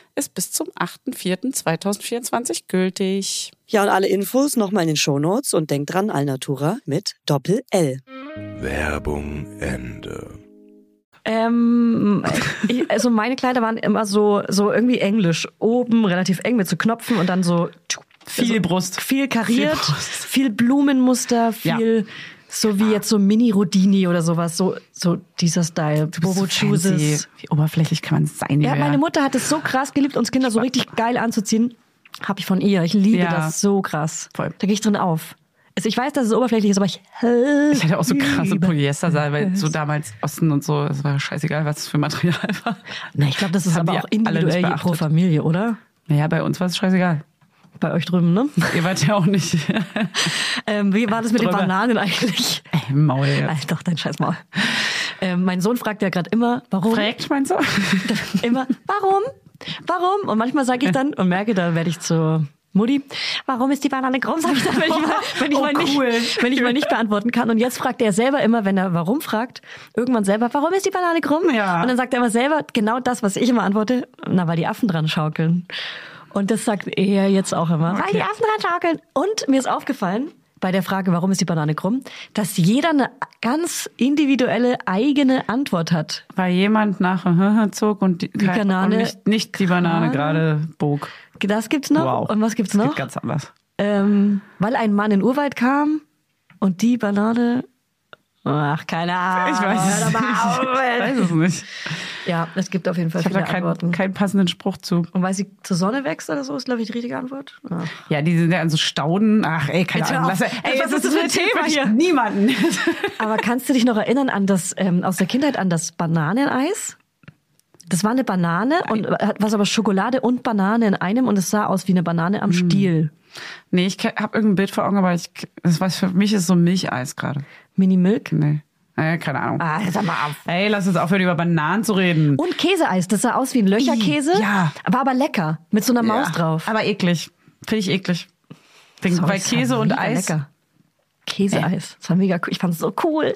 ist bis zum 8.4.2024 gültig. Ja, und alle Infos nochmal in den Shownotes und denkt dran, Alnatura mit Doppel-L. Werbung Ende. Ähm, ich, also meine Kleider waren immer so, so irgendwie englisch. Oben relativ eng mit so Knopfen und dann so Viel Brust. viel kariert, Viel viel, Brust. Blumenmuster, viel so wie jetzt so Mini Rodini oder sowas, so so dieser Style. Du bist Bobo so. Chooses. Wie oberflächlich kann man sein? Ja, meine Mutter hat es so krass geliebt, uns Kinder so richtig geil anzuziehen. Hab ich von ihr. Ich liebe Ja. das so krass. Voll. Da gehe ich drin auf. Also ich weiß, dass es oberflächlich ist, aber ich Ich hatte auch so krasse Polyester, weil so es. damals Osten und so, es war scheißegal, was das für Material war. Na, ich glaube, das ist haben aber auch individuell pro Familie, oder? Naja, bei uns war es scheißegal. Bei euch drüben, ne? Ihr wart ja auch nicht. Ähm, wie war das mit den Drüber. Bananen eigentlich? Ey, Maul. Ach, doch, dein scheiß Maul. Ähm, mein Sohn fragt ja gerade immer, warum? Fragt, meinst du? immer, warum? Warum? Und manchmal sage ich dann und merke, da werde ich zur Mutti, warum ist die Banane krumm? Sag ich dann, wenn ich mal, wenn ich Oh, mal, nicht, cool. wenn ich mal nicht beantworten kann. Und jetzt fragt er selber immer, wenn er warum fragt, irgendwann selber, warum ist die Banane krumm? Ja. Und dann sagt er immer selber genau das, was ich immer antworte, na, weil die Affen dran schaukeln. Und das sagt er jetzt auch immer, weil die Affen dran schaukeln. Und mir ist aufgefallen, bei der Frage, warum ist die Banane krumm, dass jeder eine ganz individuelle eigene Antwort hat. Weil jemand nach zog und die, kein- Banane- und nicht, nicht die Banane gerade bog. Das gibt's noch. Wow. Und was gibt's Das noch? geht ganz anders. Ähm, weil ein Mann in Urwald kam und die Banane. Ach, keine Ahnung. Ich weiß es nicht. Ich weiß es nicht. Ja, es gibt auf jeden Fall Ich viele da keinen, Antworten. keinen passenden Spruch zu. Und weil sie zur Sonne wächst oder so, ist, glaube ich, die richtige Antwort. Ach. Ja, die sind ja an so Stauden. Ach, ey, keine Jetzt Ahnung. Lass, ey, Was ist das für ein Thema hier? Niemanden. Aber kannst du dich noch erinnern an das, ähm, aus der Kindheit an das Bananeneis? Das war eine Banane und hat was aber Schokolade und Banane in einem und es sah aus wie eine Banane Hm. am Stiel. Nee, ich habe irgendein Bild vor Augen, aber ich, das was für mich ist so Milcheis gerade. Mini Milk. Nee. Naja, keine Ahnung. Ah, sag mal auf. Ey, lass uns aufhören, über Bananen zu reden. Und Käseeis, das sah aus wie ein Löcherkäse. Ja. War aber lecker. Mit so einer Maus Ja, drauf. Aber eklig. Finde ich eklig. Denk, Sorry, weil Käse und Eis. Lecker. Käseeis. Das war mega cool. Ich fand es so cool.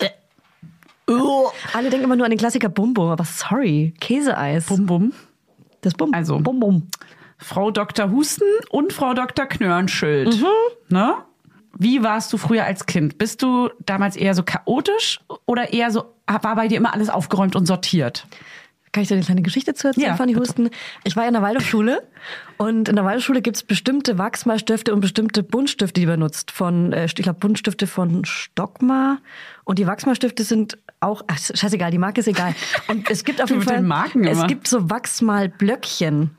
Alle denken immer nur an den Klassiker Bum Bum, aber sorry. Käseeis. Bum bum. Das Bum. Also. Bum Bum. Frau Dr. Husten und Frau Dr. Knörnschild. Mhm. Ne? Wie warst du früher als Kind? Bist du damals eher so chaotisch oder eher so, war bei dir immer alles aufgeräumt und sortiert? Kann ich dir eine kleine Geschichte zu erzählen, Ja, Fanny. Husten? Ich war ja in der Waldorfschule und in der Waldorfschule gibt's bestimmte Wachsmalstifte und bestimmte Buntstifte, die man nutzt. Von, äh, ich glaube, Buntstifte von Stockmar und die Wachsmalstifte sind auch, ach, scheißegal, die Marke ist egal. Und es gibt auf jeden Fall, es gibt so Wachsmalblöckchen.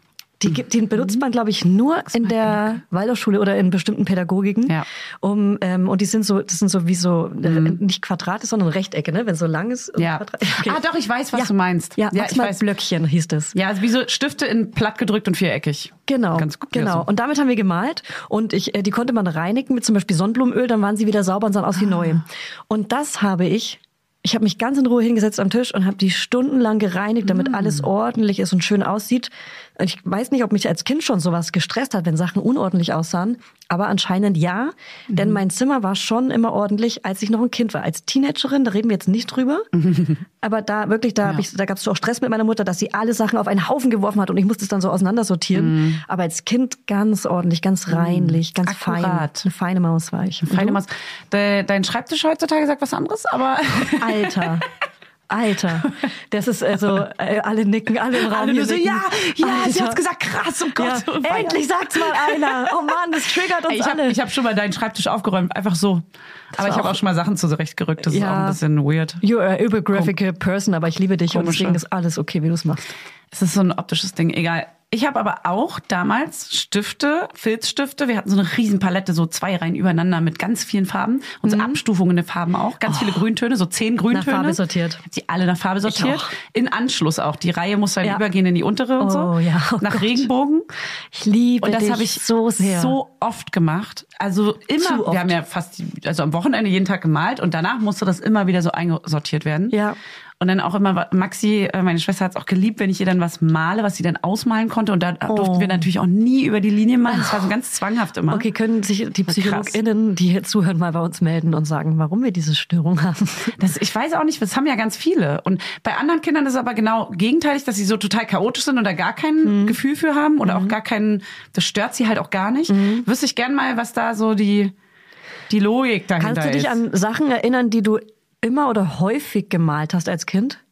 Die, die benutzt man, glaube ich, nur in der Waldorfschule oder in bestimmten Pädagogiken. Ja. Um, ähm, und die sind so, das sind so wie so, äh, nicht Quadrate, sondern Rechtecke, ne? Wenn so lang ist. Mhm. Ja. Okay. Ah, doch, ich weiß, was Ja. du meinst. Ja, Ja, ich weiß. Blöckchen hieß das. Ja, also wie so Stifte in platt gedrückt und viereckig. Genau, Ganz gut, genau. so. Und damit haben wir gemalt und ich, äh, die konnte man reinigen mit zum Beispiel Sonnenblumenöl, dann waren sie wieder sauber und sahen aus wie neu. Ah. Und das habe ich, ich habe mich ganz in Ruhe hingesetzt am Tisch und habe die stundenlang gereinigt, damit Mm. alles ordentlich ist und schön aussieht. Ich weiß nicht, ob mich als Kind schon sowas gestresst hat, wenn Sachen unordentlich aussahen, aber anscheinend ja, Mhm. denn mein Zimmer war schon immer ordentlich, als ich noch ein Kind war. Als Teenagerin, da reden wir jetzt nicht drüber, aber da wirklich, da, ich, da gab es auch Stress mit meiner Mutter, dass sie alle Sachen auf einen Haufen geworfen hat und ich musste es dann so auseinandersortieren. Mhm. Aber als Kind ganz ordentlich, ganz reinlich, ganz fein. Akkurat. Eine feine Maus war ich. Feine? Maus. De, dein Schreibtisch heutzutage sagt was anderes, aber Alter. Alter, das ist also äh, alle nicken, alle im Raum alle nur so, nicken. ja, ja, sie Alter. hat's gesagt, krass, oh Gott. Ja, und endlich sagt's mal einer. Oh Mann, das triggert uns Ey, Ich habe alle. ich hab schon mal deinen Schreibtisch aufgeräumt, einfach so. Aber war ich habe auch- schon mal Sachen zurechtgerückt, das ist Ja. auch ein bisschen weird. You're a übergraphic person, aber ich liebe dich und Komische. deswegen ist alles okay, wie du es machst. Es ist so ein optisches Ding, egal. Ich habe aber auch damals Stifte, Filzstifte. Wir hatten so eine riesen Palette, so zwei Reihen übereinander mit ganz vielen Farben. Unsere Abstufungen der Farben auch. Ganz viele Grüntöne, so zehn Grüntöne. Farbe sortiert. Die alle nach Farbe sortiert. In Anschluss auch. Die Reihe muss dann Ja. übergehen in die untere und so. Oh ja, oh nach Gott. Regenbogen. Ich liebe Und das habe ich so sehr. so oft gemacht. Also immer. Oft. Wir haben ja fast, also am Wochenende jeden Tag gemalt und danach musste das immer wieder so eingesortiert werden. Ja. Und dann auch immer, Maxi, äh, meine Schwester hat es auch geliebt, wenn ich ihr dann was male, was sie dann ausmalen konnte. Und da durften wir natürlich auch nie über die Linie malen. Das war so ganz zwanghaft immer. Oh. Okay, können sich die PsychologInnen, die hier zuhören, mal bei uns melden und sagen, warum wir diese Störung haben? Das, ich weiß auch nicht, das haben ja ganz viele. Und bei anderen Kindern ist es aber genau gegenteilig, dass sie so total chaotisch sind und da gar kein Mhm. Gefühl für haben oder auch gar keinen, das stört sie halt auch gar nicht. Mhm. Wüsste ich gern mal, was da so die, die Logik dahinter Kannst du dich ist. an Sachen erinnern, die du immer oder häufig gemalt hast als Kind?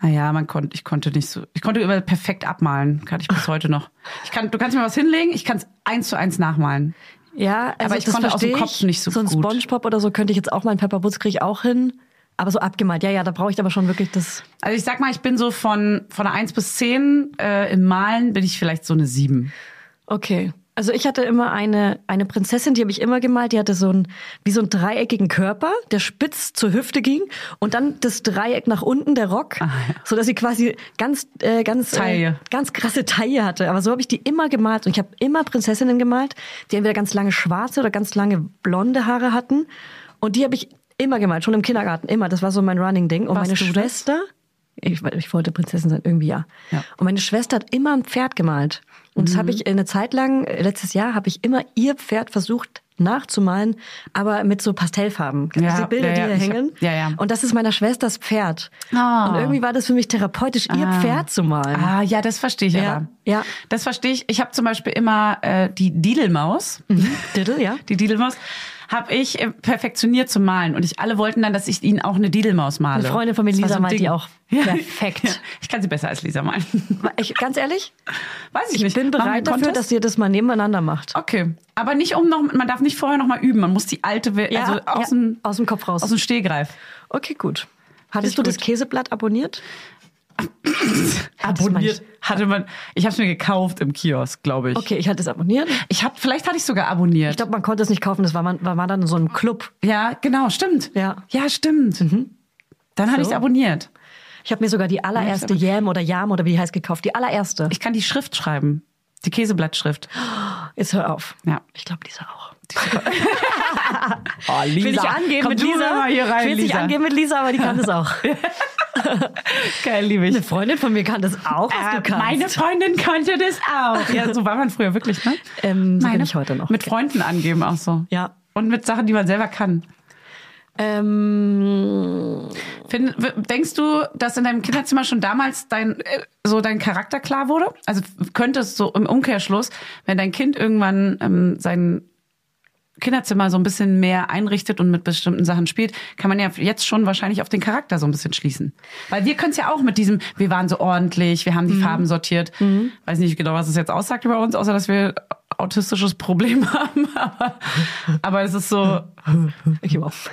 Naja, man konnte, ich konnte nicht so, ich konnte immer perfekt abmalen, kann ich bis heute noch. Ich kann, du kannst mir was hinlegen, ich kann es eins zu eins nachmalen. Ja, also Aber ich das konnte aus dem Kopf nicht so So ein gut. Spongebob oder so könnte ich jetzt auch mal, ein Pepperbutz kriege ich auch hin. Aber so abgemalt, ja, ja, da brauche ich aber schon wirklich das. Also ich sag mal, ich bin so von, von einer 1 bis 10, äh, im Malen bin ich vielleicht so eine 7. Okay. Also ich hatte immer eine, eine Prinzessin, die habe ich immer gemalt, die hatte so ein, wie so einen dreieckigen Körper, der spitz zur Hüfte ging und dann das Dreieck nach unten, der Rock, so dass sie quasi ganz, äh, ganz, äh, ganz krasse Taille hatte. Aber so habe ich die immer gemalt und ich habe immer Prinzessinnen gemalt, die entweder ganz lange schwarze oder ganz lange blonde Haare hatten und die habe ich immer gemalt, schon im Kindergarten, immer. Das war so mein Running Ding. Und Warst meine? Schwester, ich, ich wollte Prinzessin sein, irgendwie ja. Ja. Und meine Schwester hat immer ein Pferd gemalt. Und das habe ich eine Zeit lang, äh, letztes Jahr, habe ich immer ihr Pferd versucht nachzumalen, aber mit so Pastellfarben. Ja, Diese Bilder, ja, ja, die hier ich hab- hängen. ja, ja. Und das ist meiner Schwesters Pferd. Ah. Und irgendwie war das für mich therapeutisch, ihr Pferd zu malen. Ah, ja, das verstehe ich Ja, aber. ja. Das verstehe ich. Ich habe zum Beispiel immer äh, die Didelmaus. Diddle, ja. Die Didelmaus habe ich äh, perfektioniert zum Malen. Und ich alle wollten dann, dass ich ihnen auch eine Didelmaus male. Eine Freundin von mir, Das Lisa, so malt die auch perfekt. Ja, ich kann sie besser als Lisa malen. Ich, ganz ehrlich, Weiß ich, ich nicht. bin wir einen bereit dafür, dass ihr das mal nebeneinander macht. Okay. Aber nicht um noch, man darf nicht vorher noch mal üben. Man muss die alte, Ja, also aus, dem, aus dem Kopf raus. aus dem Stehgreif. Okay, gut. Hattest ich du das gut. Käseblatt abonniert? Abonniert hatte man. Ich habe es mir gekauft im Kiosk, glaube ich. Okay, ich hatte es abonniert. Ich hab, vielleicht hatte ich sogar abonniert. Ich glaube, man konnte es nicht kaufen, das war, man, war man dann in so einem Club. ja, genau, stimmt. Ja. Ja, stimmt. Dann habe So. ich es abonniert. Ich habe mir sogar die allererste Yam oder Yam oder wie die heißt gekauft. Die allererste. Ich kann die Schrift schreiben. Die Käseblattschrift. Jetzt hör auf. Ja. Ich glaube, Lisa auch. Oh, Lisa. Ich will nicht angeben Komm mit Lisa. Mal hier rein, ich will nicht Lisa. angeben mit Lisa, aber die kann das auch. Geil, liebe ich. Eine Freundin von mir kann das auch, was Äh, du kannst. meine Freundin konnte das auch. Ja, so war man früher wirklich, ne? Ähm, so bin Meine- ich heute noch. Mit Freunden angeben auch so. Ja. Und mit Sachen, die man selber kann. Ähm, Find, denkst du, dass in deinem Kinderzimmer schon damals dein äh, so dein Charakter klar wurde? Also könnte es so im Umkehrschluss, wenn dein Kind irgendwann ähm, sein Kinderzimmer so ein bisschen mehr einrichtet und mit bestimmten Sachen spielt, kann man ja jetzt schon wahrscheinlich auf den Charakter so ein bisschen schließen. Weil wir können es ja auch mit diesem, wir waren so ordentlich, wir haben die Farben sortiert. Weiß nicht genau, was es jetzt aussagt über uns, außer dass wir autistisches Problem haben. Aber, aber es ist so. ich überhaupt.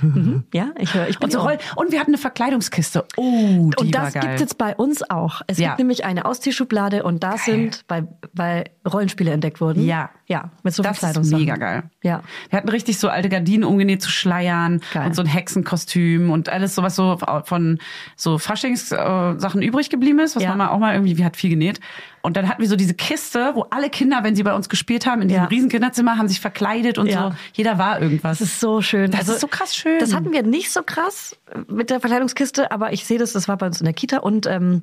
mhm. Ja, ich höre. Ich bin Und, so. Roll und wir hatten eine Verkleidungskiste. Oh, die Und war das geil. gibt jetzt bei uns auch. Es Ja. gibt nämlich eine Ausziehschublade und da sind, weil, weil Rollenspiele entdeckt wurden. Ja. Ja, mit so Das ist mega geil. Ja. Wir hatten richtig so alte Gardinen umgenäht zu Schleiern Geil. und so ein Hexenkostüm und alles so, was so von so Faschings-Sachen Sachen übrig geblieben ist, was Ja. Mama auch mal irgendwie, wir hat viel genäht. Und dann hatten wir so diese Kiste, wo alle Kinder, wenn sie bei uns gespielt haben, in diesem Ja. riesen Kinderzimmer, haben sich verkleidet und Ja. so. Jeder war irgendwas. Das ist so schön. Das ist so krass schön. Das hatten wir nicht so krass mit der Verkleidungskiste, aber ich sehe das, das war bei uns in der Kita. Und ähm,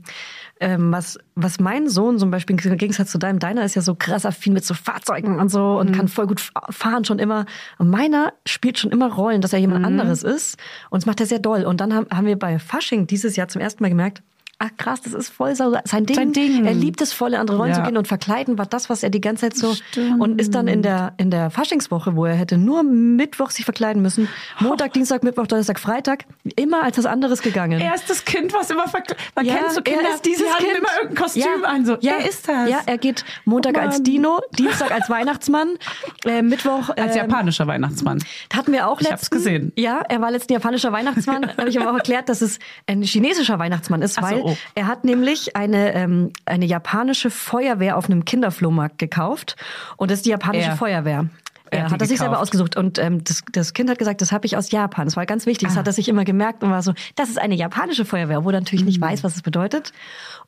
ähm, was, was mein Sohn zum Beispiel im Gegensatz zu deinem, deiner ist ja so krass affin mit so Fahrzeugen und so Mhm. und kann voll gut fa- fahren schon immer. Und meiner spielt schon immer Rollen, dass er jemand Mhm. anderes ist. Und das macht er sehr doll. Und dann haben, haben wir bei Fasching dieses Jahr zum ersten Mal gemerkt, Ach krass, das ist voll so sein Ding. Sein Ding. Er liebt es voll, in andere Rollen Ja. zu gehen und verkleiden war das, was er die ganze Zeit so Stimmt. und ist dann in der in der Faschingswoche, wo er hätte nur Mittwoch sich verkleiden müssen, Montag, Dienstag, Mittwoch, Donnerstag, Freitag, immer als was anderes gegangen. er ist das Kind, was immer verkleidet. Man Ja, kennt so Kinder, er ist dieses die haben Kind. immer irgendein Kostüm ja, an. So, ja, er ist das. Ja, er geht Montag Oh als. Dino, Dienstag als Weihnachtsmann, äh, Mittwoch Als ähm, japanischer Weihnachtsmann. hatten wir auch Ich letztens. hab's gesehen. Ja, er war letzten japanischer Weihnachtsmann. habe ich aber auch erklärt, dass es ein chinesischer Weihnachtsmann ist, Ach so, weil oh. Er hat nämlich eine, ähm, eine japanische Feuerwehr auf einem Kinderflohmarkt gekauft. Und das ist die japanische Er. Feuerwehr. Er hat hat das sich selber ausgesucht. Und ähm, das, das Kind hat gesagt, das habe ich aus Japan. Das war ganz wichtig. Das hat er sich immer gemerkt und war so, das ist eine japanische Feuerwehr, wo er natürlich nicht weiß, was es bedeutet.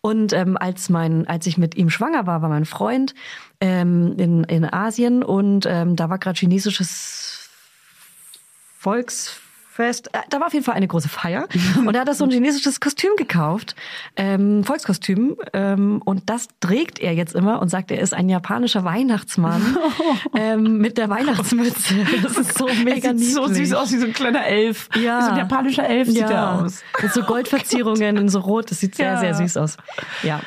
Und ähm, als mein, als ich mit ihm schwanger war, war mein Freund ähm, in, in Asien und ähm, da war gerade chinesisches Volksfest. Äh, Da war auf jeden Fall eine große Feier. Und er hat das so ein chinesisches Kostüm gekauft, ähm, Volkskostüm. Ähm, und das trägt er jetzt immer und sagt, er ist ein japanischer Weihnachtsmann ähm, mit der Weihnachtsmütze. Das ist so mega er sieht so niedlich. süß aus wie so ein kleiner Elf. Ja. Wie so ein japanischer Elf sieht ja. er aus. Mit so Goldverzierungen in so Rot. Das sieht sehr, Ja. sehr süß aus. Ja.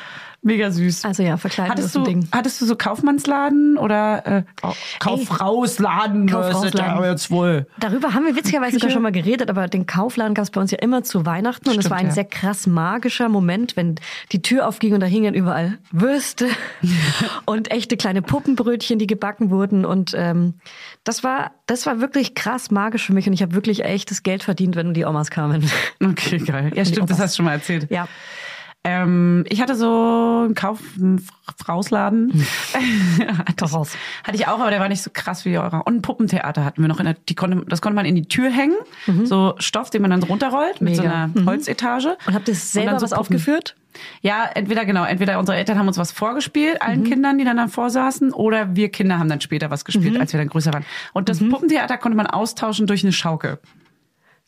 Mega süß. Also ja, verkleiden hattest ist ein du, Ding. hattest du so Kaufmannsladen oder äh, oh, Kaufrausladen? Kaufrausladen. Das ist ja jetzt wohl. Darüber haben wir witzigerweise sogar schon mal geredet, aber den Kaufladen gab es bei uns ja immer zu Weihnachten und es war ein ja. sehr krass magischer Moment, wenn die Tür aufging und da hingen überall Würste und echte kleine Puppenbrötchen, die gebacken wurden und ähm, das war das war wirklich krass magisch für mich und ich habe wirklich echtes Geld verdient, wenn die Omas kamen. Okay, geil. Ja, stimmt, das hast du schon mal erzählt. ja. Ähm, ich hatte so einen Kaufrausladen. hatte, Kaufhaus. ich, hatte ich auch, aber der war nicht so krass wie eurer. Und ein Puppentheater hatten wir noch. In der, die konnte, das konnte man in die Tür hängen. So Stoff, den man dann runterrollt mit so Mega. einer Holzetage. Und habt ihr selber so was Puppen. aufgeführt? Ja, entweder genau, entweder unsere Eltern haben uns was vorgespielt, allen Kindern, die dann davor saßen, oder wir Kinder haben dann später was gespielt, als wir dann größer waren. Und das Puppentheater konnte man austauschen durch eine Schaukel.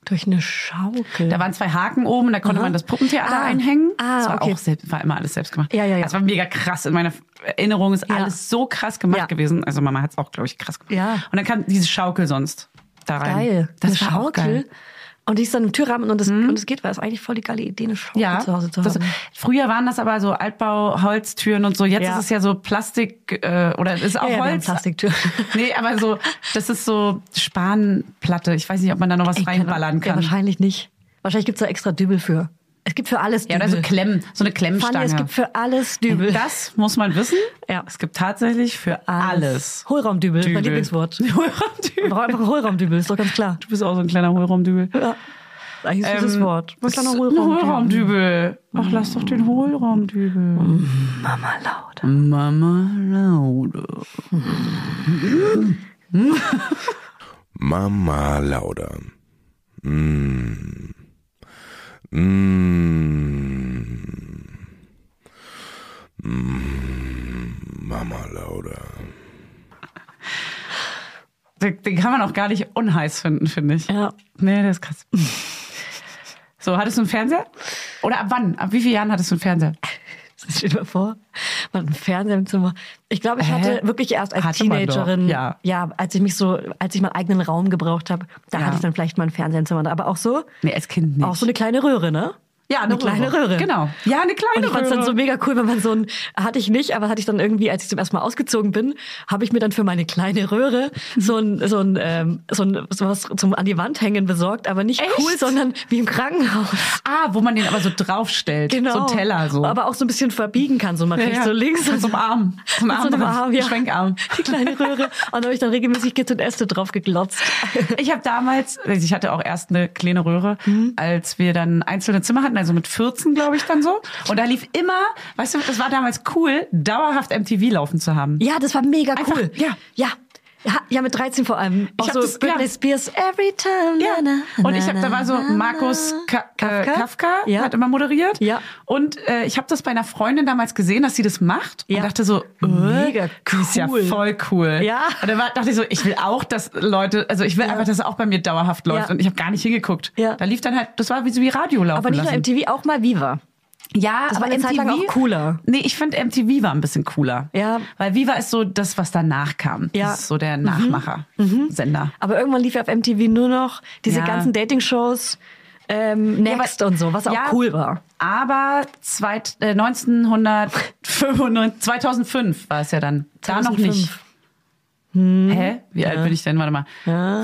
Durch eine Schaukel. Da waren zwei Haken oben, da konnte man das Puppentheater Ah. einhängen. Ah, das war okay. auch selbst, war immer alles selbst gemacht. Ja, ja, ja. Das war mega krass. In meiner Erinnerung ist Ja. alles so krass gemacht Ja. gewesen. Also Mama hat es auch, glaube ich, krass gemacht. Ja. Und dann kam diese Schaukel sonst da rein. geil. Das eine war auch Schaukel. geil. Mhm. Und die ist dann im Türrahmen und das, und es geht, weil es eigentlich voll die geile Idee, eine Schaukel Ja, zu Hause zu das, haben. früher waren das aber so Altbau-Holztüren und so. Jetzt Ja. ist es ja so Plastik äh, oder ist auch Ja, Holz. Plastiktüren. Nee, aber so, das ist so Spanplatte. Ich weiß nicht, ob man da noch was Ich reinballern Ja, kann. wahrscheinlich nicht. Wahrscheinlich gibt's da extra Dübel für. Es gibt für alles Ja, Dübel. oder so Klemmen, so eine Fanny, Klemmstange. es gibt für alles Dübel. Das muss man wissen. Ja. Es gibt tatsächlich für alles. Hohlraumdübel, Dübel. mein Lieblingswort. Hohlraumdübel. Brauch einfach ein Hohlraumdübel, ist doch ganz klar. Du bist auch so ein kleiner Hohlraumdübel. Ja. Eigentlich ist dieses Ähm, Wort. Ein kleiner Ein Hohlraumdübel. Hohlraumdübel. Ach, lass doch den Hohlraumdübel. Mama laut. Mama Laude. Mama Lauda. Mm. Mm. Mm. Mama Lauda. Den, den kann man auch gar nicht unheiß finden, finde ich. Ja. Nee, der ist krass. So, hattest du einen Fernseher? Oder ab wann? Ab wie vielen Jahren hattest du einen Fernseher? Das steht mir vor. Hat einen Fernseher im Zimmer. Ich glaube, ich Hä? hatte wirklich erst als Hatte Teenagerin, doch, ja. als ich mich so, als ich meinen eigenen Raum gebraucht habe, da Ja. hatte ich dann vielleicht mal einen Fernseher im Zimmer. Aber auch so, Nee, als Kind nicht. auch so eine kleine Röhre, ne? Ja, eine kleine Röhre. Genau. Ja, eine kleine Und ich fand es Röhre. dann so mega cool, wenn man so ein, hatte ich nicht, aber hatte ich dann irgendwie, als ich zum ersten Mal ausgezogen bin, habe ich mir dann für meine kleine Röhre so ein, so ein, ähm, so ein, sowas zum an die Wand hängen besorgt, aber nicht Echt? cool, sondern wie im Krankenhaus. Ah, wo man den aber so draufstellt. Genau. So ein Teller so. Aber auch so ein bisschen verbiegen kann, so man Ja, rechts ja. so links. Mit so einem Arm. So ein Mit so einem. Arm, ja. Schwenkarm. Die kleine Röhre. Und da habe ich dann regelmäßig Kids und Äste drauf geglotzt. Ich habe damals, also ich hatte auch erst eine kleine Röhre, Mhm. als wir dann einzelne Zimmer hatten, also mit 14 glaube ich dann so. Und da lief immer, weißt du, das war damals cool, dauerhaft MTV laufen zu haben. Ja, das war mega Einfach, cool. ja. Ja. Ja, ja, mit 13 vor allem. Auch hab so das- Britney ja. Spears, Every Time. Ja. na, na, Und ich habe, da war so Markus Ka Kafka, Kafka? äh, Kafka Ja. hat immer moderiert. Ja. Und äh, ich habe das bei einer Freundin damals gesehen, dass sie das macht Ja. und dachte so, äh, Mega die ist ja cool. voll cool. Ja. Und dann war, dachte ich so, ich will auch, dass Leute, also ich will einfach, dass es auch bei mir dauerhaft läuft. Ja. Und ich habe gar nicht hingeguckt. Ja. Da lief dann halt, das war wie so wie Radio laufen Aber nicht lassen. nur MTV, auch mal Viva. Ja, Das aber war eine Zeit lang auch cooler. Nee, ich finde MTV war ein bisschen cooler. Ja. Weil Viva ist so das, was danach kam. Ja. Das ist so der Nachmacher-Sender. Aber irgendwann lief ja auf MTV nur noch diese Ja. ganzen Dating-Shows, ähm, Next und so, was auch Ja, cool war. Aber zweit, äh, 1995, 2005 war es ja dann. Da noch 2005. nicht. Hä? Wie alt bin ich denn? Warte mal.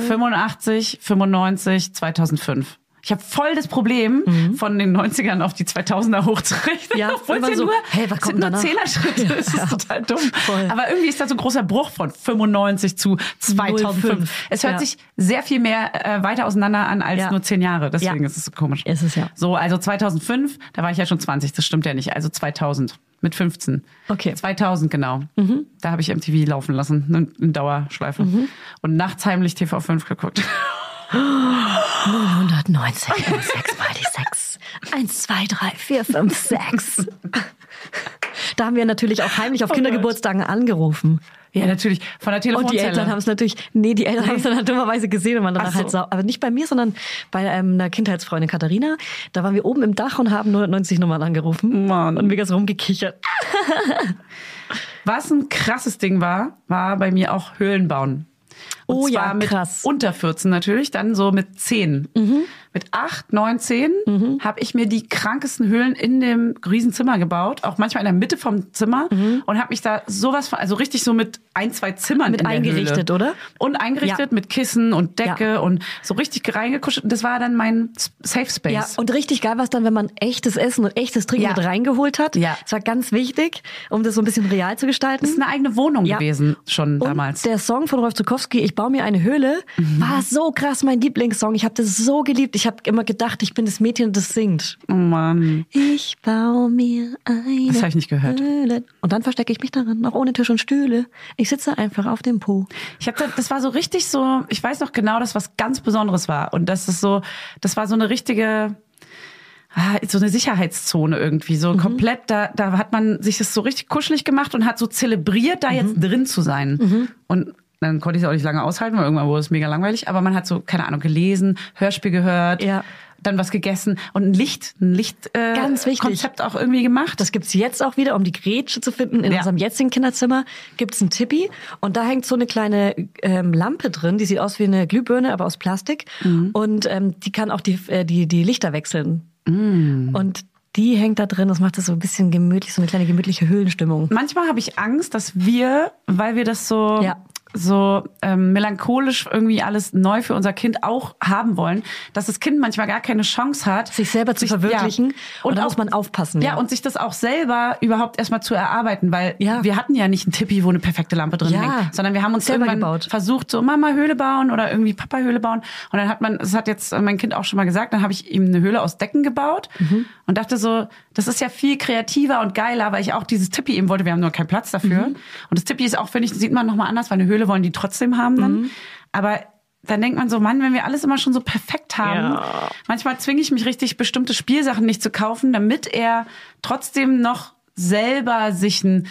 85, 95, 2005. Ich habe voll das Problem, von den 90ern auf die 2000er hochzurichten. Mhm. Ja, obwohl es ja so, nur, hey, was es kommt sind nur? Zehner-Schritte. Ja, Das ist ja. total dumm. Voll. Aber irgendwie ist da so ein großer Bruch von 95 zu 2005. 05. Es hört Ja. sich sehr viel mehr äh, weiter auseinander an als Ja. nur zehn Jahre. Deswegen ist es so komisch. Ist es ja. So, also 2005, da war ich ja schon 20, das stimmt ja nicht. Also 2000 mit 15. Okay. 2000 genau. Da habe ich MTV laufen lassen, in, in Dauerschleife. Und nachts heimlich TV5 geguckt. 190 und 6 mal die 6. 1, 2, 3, 4, 5, 6. Da haben wir natürlich auch heimlich auf Kindergeburtstagen angerufen. Ja, natürlich. Von der Und die Telefonzelle. Eltern haben es natürlich, nee, die Eltern haben es dann halt dummerweise gesehen und waren dann Ach so. halt sau. Aber nicht bei mir, sondern bei ähm, einer Kindheitsfreundin Katharina. Da waren wir oben im Dach und haben 190 Nummern angerufen. Mann. Und mega so rumgekichert. Was ein krasses Ding war, war bei mir auch Höhlen bauen. Und Oh zwar ja, mit krass. unter 14 natürlich, dann so mit 10. Mhm. Mit 8, 9, 10 habe ich mir die krankesten Höhlen in dem Riesenzimmer gebaut, auch manchmal in der Mitte vom Zimmer und habe mich da sowas von, also richtig so mit ein, zwei Zimmern Mit in der eingerichtet, Höhle. oder? Und eingerichtet Ja. mit Kissen und Decke Ja. und so richtig reingekuschelt. Und das war dann mein Safe Space. Ja, und richtig geil war es dann, wenn man echtes Essen und echtes Trinken Ja. mit reingeholt hat. Ja. Das war ganz wichtig, um das so ein bisschen real zu gestalten. das ist eine eigene Wohnung gewesen schon Und damals. der Song von Rolf Zukowski, Ich baue mir eine Höhle, Mhm. war so krass mein Lieblingssong. Ich habe das so geliebt. Ich habe immer gedacht, ich bin das Mädchen, das singt. oh Mann. Ich baue mir eine Das hab ich nicht gehört. Höhle. Und dann verstecke ich mich darin, auch ohne Tisch und Stühle. Ich sitze einfach auf dem Po. Ich hab da, das war so richtig so, ich weiß noch genau, dass was ganz Besonderes war. Und das ist so, das war so eine richtige, ah, so eine Sicherheitszone irgendwie. So komplett, da, da hat man sich das so richtig kuschelig gemacht und hat so zelebriert, da jetzt drin zu sein. Und dann konnte ich es auch nicht lange aushalten, weil irgendwann wurde es mega langweilig. Aber man hat so, keine Ahnung, gelesen, Hörspiel gehört, Ja. dann was gegessen und ein Licht, ein Licht, äh, Ganz wichtig. Konzept auch irgendwie gemacht. Das gibt's jetzt auch wieder, um die Grätsche zu finden. In Ja. unserem jetzigen Kinderzimmer gibt's ein Tippi und da hängt so eine kleine ähm, Lampe drin, die sieht aus wie eine Glühbirne, aber aus Plastik. Mhm. Und ähm, die kann auch die, äh, die, die Lichter wechseln. Mhm. Und die hängt da drin, das macht das so ein bisschen gemütlich, so eine kleine gemütliche Höhlenstimmung. manchmal habe ich Angst, dass wir, weil wir das so Ja. So ähm, melancholisch irgendwie alles neu für unser Kind auch haben wollen, dass das Kind manchmal gar keine Chance hat, Sich selber zu verwirklichen. Ja. Und da muss man aufpassen, Ja. ja. und sich das auch selber überhaupt erstmal zu erarbeiten, weil Ja. wir hatten ja nicht ein Tippi, wo eine perfekte Lampe drin Ja. hängt, sondern wir haben uns Selber irgendwann gebaut. versucht, so Mama Höhle bauen oder irgendwie Papa Höhle bauen. Und dann hat man, das hat jetzt mein Kind auch schon mal gesagt, dann habe ich ihm eine Höhle aus Decken gebaut Mhm. und dachte so, das ist ja viel kreativer und geiler, weil ich auch dieses Tippi eben wollte. Wir haben nur keinen Platz dafür. Mhm. Und das Tippi ist auch, finde ich, sieht man nochmal anders, weil eine Höhle wollen die trotzdem haben dann. Mhm. Aber dann denkt man so, Mann, wenn wir alles immer schon so perfekt haben, Ja. manchmal zwinge ich mich richtig, bestimmte Spielsachen nicht zu kaufen, damit er trotzdem noch selber sich ein,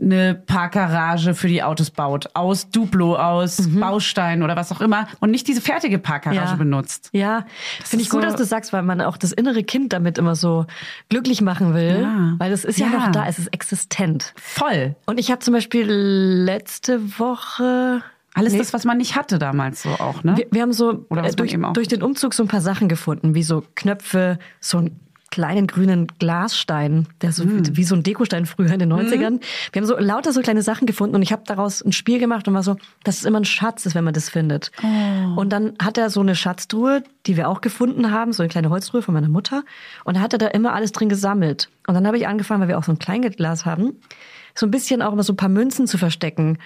eine Parkgarage für die Autos baut. Aus Duplo, aus Baustein oder was auch immer. Und nicht diese fertige Parkgarage Ja. benutzt. Ja, finde ich ist gut, so- dass du sagst, weil man auch das innere Kind damit immer so glücklich machen will. Ja. Weil es ist ja, Ja. noch da, es ist existent. Voll. Und ich habe zum Beispiel letzte Woche. Alles Nee, das, was man nicht hatte damals so auch, ne? wir, wir haben so äh, durch, durch den Umzug so ein paar Sachen gefunden, wie so Knöpfe, so einen kleinen grünen Glasstein, der so Hm. wie, wie so ein Dekostein früher in den 90ern. Wir haben so lauter so kleine Sachen gefunden und ich habe daraus ein Spiel gemacht und war so, dass es immer ein Schatz ist, wenn man das findet. Oh. Und dann hat er so eine Schatztruhe, die wir auch gefunden haben, so eine kleine Holztruhe von meiner Mutter. Und da hat er da immer alles drin gesammelt. Und dann habe ich angefangen, weil wir auch so ein Kleinglas haben, so ein bisschen auch immer so ein paar Münzen zu verstecken.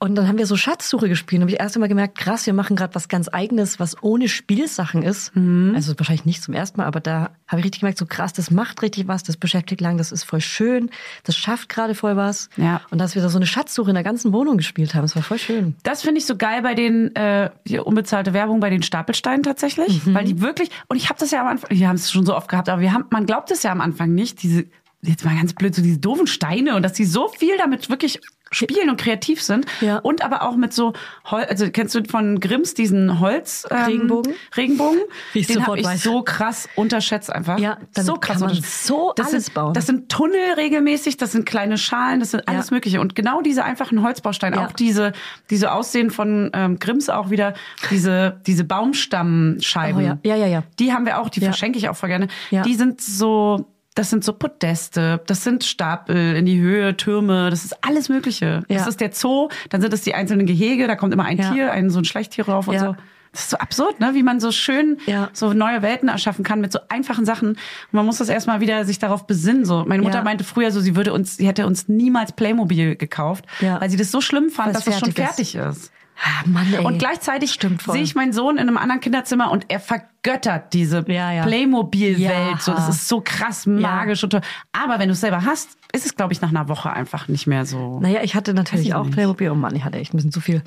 Und dann haben wir so Schatzsuche gespielt. Und habe ich erst einmal gemerkt, krass, wir machen gerade was ganz Eigenes, was ohne Spielsachen ist. Mhm. Also wahrscheinlich nicht zum ersten Mal, aber da habe ich richtig gemerkt, so krass, das macht richtig was, das beschäftigt lang, das ist voll schön, das schafft gerade voll was. Ja. Und dass wir da so eine Schatzsuche in der ganzen Wohnung gespielt haben, das war voll schön. Das finde ich so geil bei den äh, die unbezahlte Werbung bei den Stapelsteinen tatsächlich, weil die wirklich und ich habe das ja am Anfang, wir haben es schon so oft gehabt, aber wir haben man glaubt es ja am Anfang nicht, diese jetzt mal ganz blöd so diese doofen Steine und dass die so viel damit wirklich spielen und kreativ sind Ja. und aber auch mit so Hol also kennst du von Grimms diesen Holz ähm, Regenbogen? Regenbogen Wie ich den habe ich weiß. so krass unterschätzt einfach Ja, so krass kann man so das alles sind, bauen. das sind Tunnel regelmäßig das sind kleine Schalen das sind alles Ja. mögliche und genau diese einfachen Holzbausteine Ja. auch diese diese aussehen von ähm, Grimms auch wieder diese diese Baumstammscheiben Oh ja. Ja, ja, ja. die haben wir auch die verschenke ich auch voll gerne Ja. die sind so das sind so Podeste, das sind Stapel in die Höhe, Türme, das ist alles Mögliche. Das Ja. ist der Zoo, dann sind es die einzelnen Gehege, da kommt immer ein Ja. Tier, ein so ein Schleichtier rauf und Ja. so. Das ist so absurd, ne? wie man so schön Ja. so neue Welten erschaffen kann mit so einfachen Sachen. Und man muss das erstmal wieder sich darauf besinnen. So, meine Mutter Ja. meinte früher so, sie würde uns, sie hätte uns niemals Playmobil gekauft, Ja. weil sie das so schlimm fand, Weil's dass es schon fertig fertig ist. Ah, Mann, ey. Und gleichzeitig sehe ich meinen Sohn in einem anderen Kinderzimmer und er vergöttert diese Ja, ja. Playmobil-Welt. Ja. So, das ist so krass magisch und toll. Aber wenn du es selber hast, ist es, glaube ich, nach einer Woche einfach nicht mehr so. Naja, ich hatte natürlich ich auch nicht. Playmobil. Oh Mann, ich hatte echt ein bisschen zu viel.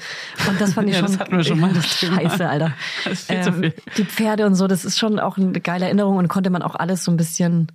Und das fand ich schon. das hatten wir schon mal, das Thema. Scheiße, Alter. Ähm, Das ist viel zu viel. Die Pferde und so, das ist schon auch eine geile Erinnerung und konnte man auch alles so ein bisschen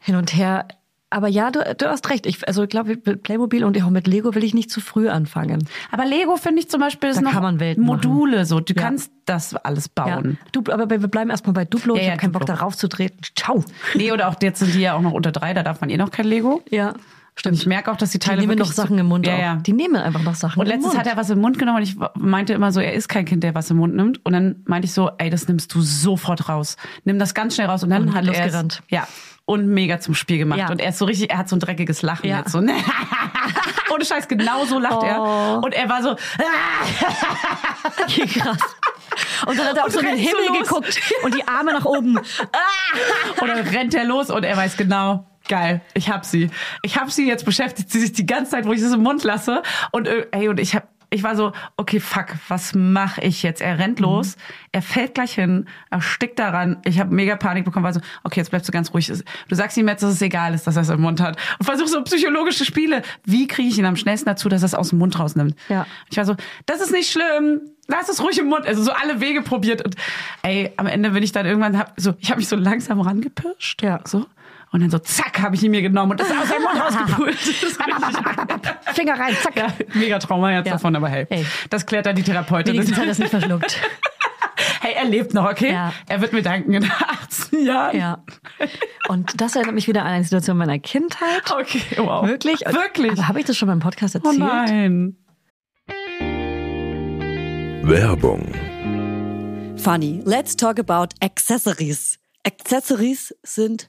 hin und her. Aber ja, du, du hast recht. Ich, also ich glaube, mit Playmobil und auch mit Lego will ich nicht zu früh anfangen. Aber Lego finde ich zum Beispiel ist Da noch Module so. Du Ja. kannst das alles Ja. bauen. Du, aber wir bleiben erstmal bei Duplo. Ja, ich ja, habe keinen Bock darauf zu treten. Ciao. Nee, oder auch jetzt sind die ja auch noch unter drei, da darf man eh noch kein Lego. Ja, Und stimmt. ich merke auch, dass die Die Teile nehmen noch Sachen im Mund ja, auch. Ja. Die nehmen einfach noch Sachen Und im letztens Mund. hat er was im Mund genommen und ich meinte immer so, er ist kein Kind, der was im Mund nimmt. Und dann meinte ich so, ey, das nimmst du sofort raus. Nimm das ganz schnell raus. Und dann Und hat er es, losgerannt. ja, und mega zum Spiel gemacht. Ja. Und er ist so richtig, er hat so ein dreckiges Lachen Ja. jetzt so. Ohne Scheiß, genau so lacht Oh. er. Und er war so, Krass. Und dann hat er auch so in den so Himmel los. geguckt und die Arme nach oben. Und dann rennt er los und er weiß genau, geil, ich hab sie. Ich hab sie, jetzt beschäftigt sie sich die ganze Zeit, wo ich es im Mund lasse. Und äh, ey, und ich hab, ich war so, okay, fuck, was mache ich jetzt? Er rennt los, er fällt gleich hin, er stickt daran. Ich habe mega Panik bekommen, war so, okay, jetzt bleibst du ganz ruhig. Du sagst ihm jetzt, dass es egal ist, dass er es im Mund hat. Und versuch so psychologische Spiele. Wie kriege ich ihn am schnellsten dazu, dass er es aus dem Mund rausnimmt? Ja. Ich war so, das ist nicht schlimm. Lass es ruhig im Mund. Also so alle Wege probiert. Und ey, am Ende bin ich dann irgendwann, hab, so, ich habe mich so langsam rangepirscht. Ja. So. Und dann so, zack, habe ich ihn mir genommen und das aus seinem Mund rausgepult. Das Finger rein, zack. ja, mega Trauma jetzt Ja. davon, aber hey, Ey. das klärt dann die Therapeutin. Wenigstens hat er es nicht verschluckt. hey, er lebt noch, okay? Ja. Er wird mir danken in 18 Jahren. Ja. Und das erinnert mich wieder an eine Situation meiner Kindheit. Okay, wow. Wirklich? Wirklich? Aber habe ich das schon mal im Podcast oh erzählt? nein. Werbung. Funny, let's talk about Accessories. Accessories sind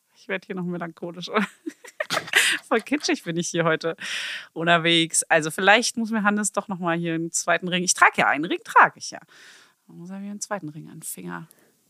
ich werde hier noch melancholisch. Voll kitschig bin ich hier heute unterwegs. Also vielleicht muss mir Hannes doch noch mal hier einen zweiten Ring. Ich trage ja einen Ring, trage ich ja. Dann muss er mir einen zweiten Ring an den Finger